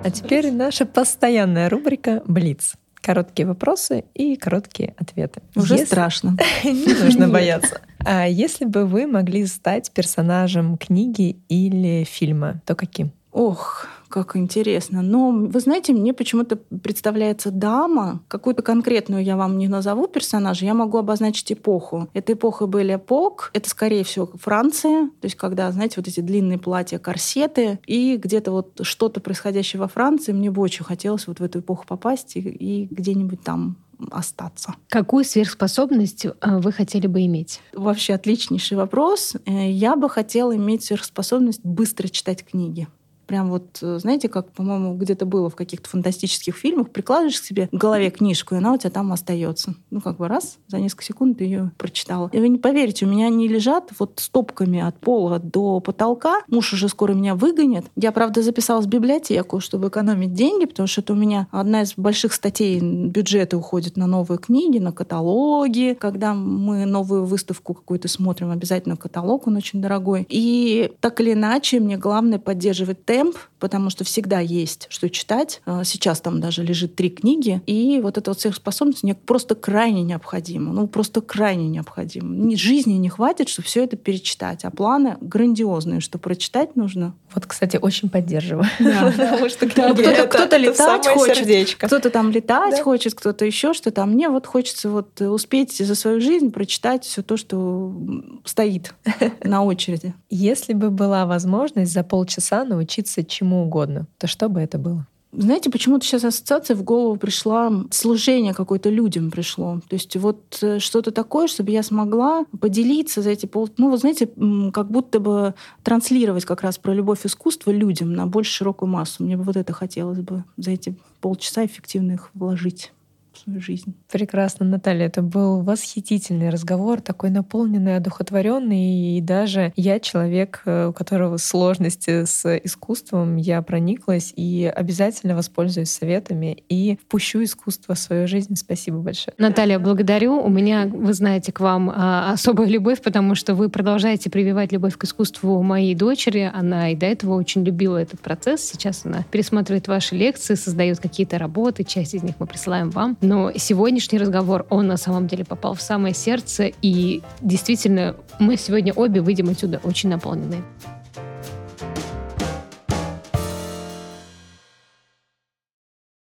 А теперь наша постоянная рубрика «Блиц». Короткие вопросы и короткие ответы. Уже Если... страшно. *laughs* Не нужно бояться. А если бы вы могли стать персонажем книги или фильма, то каким? Ох, как интересно. Но вы знаете, мне почему-то представляется дама. Какую-то конкретную я вам не назову персонажа, я могу обозначить эпоху. Эта эпоха были эпок. Это, скорее всего, Франция. То есть, когда, знаете, вот эти длинные платья, корсеты. И где-то вот что-то происходящее во Франции. Мне бы очень хотелось вот в эту эпоху попасть и, и где-нибудь там остаться. Какую сверхспособность э, вы хотели бы иметь? Вообще отличнейший вопрос. Э, я бы хотела иметь сверхспособность быстро читать книги. Прям вот, э, знаете, как, по-моему, где-то было в каких-то фантастических фильмах, прикладываешь к себе в голове книжку, и она у тебя там остается. Ну, как бы раз, за несколько секунд ты ее прочитала. И вы не поверите, у меня они лежат вот стопками от пола до потолка. Муж уже скоро меня выгонит. Я, правда, записалась в библиотеку, чтобы экономить деньги, потому что это у меня одна из больших статей бюджета уходит на новые книги, на каталоги. Когда мы новую выставку какую-то смотрим, обязательно каталог, он очень дорогой. И так или иначе, мне главное поддерживать темп, потому что всегда есть что читать. А, сейчас там даже лежит три книги, и вот эта вот сверхспособность мне просто крайне необходима. Ну, просто крайне необходима. Ни жизни не хватит, чтобы все это перечитать, а планы грандиозные, что прочитать нужно. Вот, кстати, очень поддерживаю. *laughs* Потому что кто-то летать хочет, кто-то там летать хочет, кто-то еще что-то. А мне вот хочется вот успеть за свою жизнь прочитать все то, что стоит *laughs* на очереди. Если бы была возможность за полчаса научиться чему угодно, то что бы это было? Знаете, почему-то сейчас ассоциация в голову пришла, служение какое-то людям пришло. То есть вот э, что-то такое, чтобы я смогла поделиться за эти пол... Ну, вот знаете, как будто бы транслировать как раз про любовь искусства людям на больше широкую массу. Мне бы вот это хотелось бы за эти полчаса эффективно их вложить свою жизнь. Прекрасно, Наталья. Это был восхитительный разговор, такой наполненный, одухотворенный. И даже я человек, э, у которого сложности с искусством, я прониклась и обязательно воспользуюсь советами и впущу искусство в свою жизнь. Спасибо большое. Наталья, благодарю. У меня, вы знаете, к вам а, особая любовь, потому что вы продолжаете прививать любовь к искусству моей дочери. Она и до этого очень любила этот процесс. Сейчас она пересматривает ваши лекции, создает какие-то работы. Часть из них мы присылаем вам. Но сегодняшний разговор, он на самом деле попал в самое сердце, и действительно мы сегодня обе выйдем отсюда очень наполненные.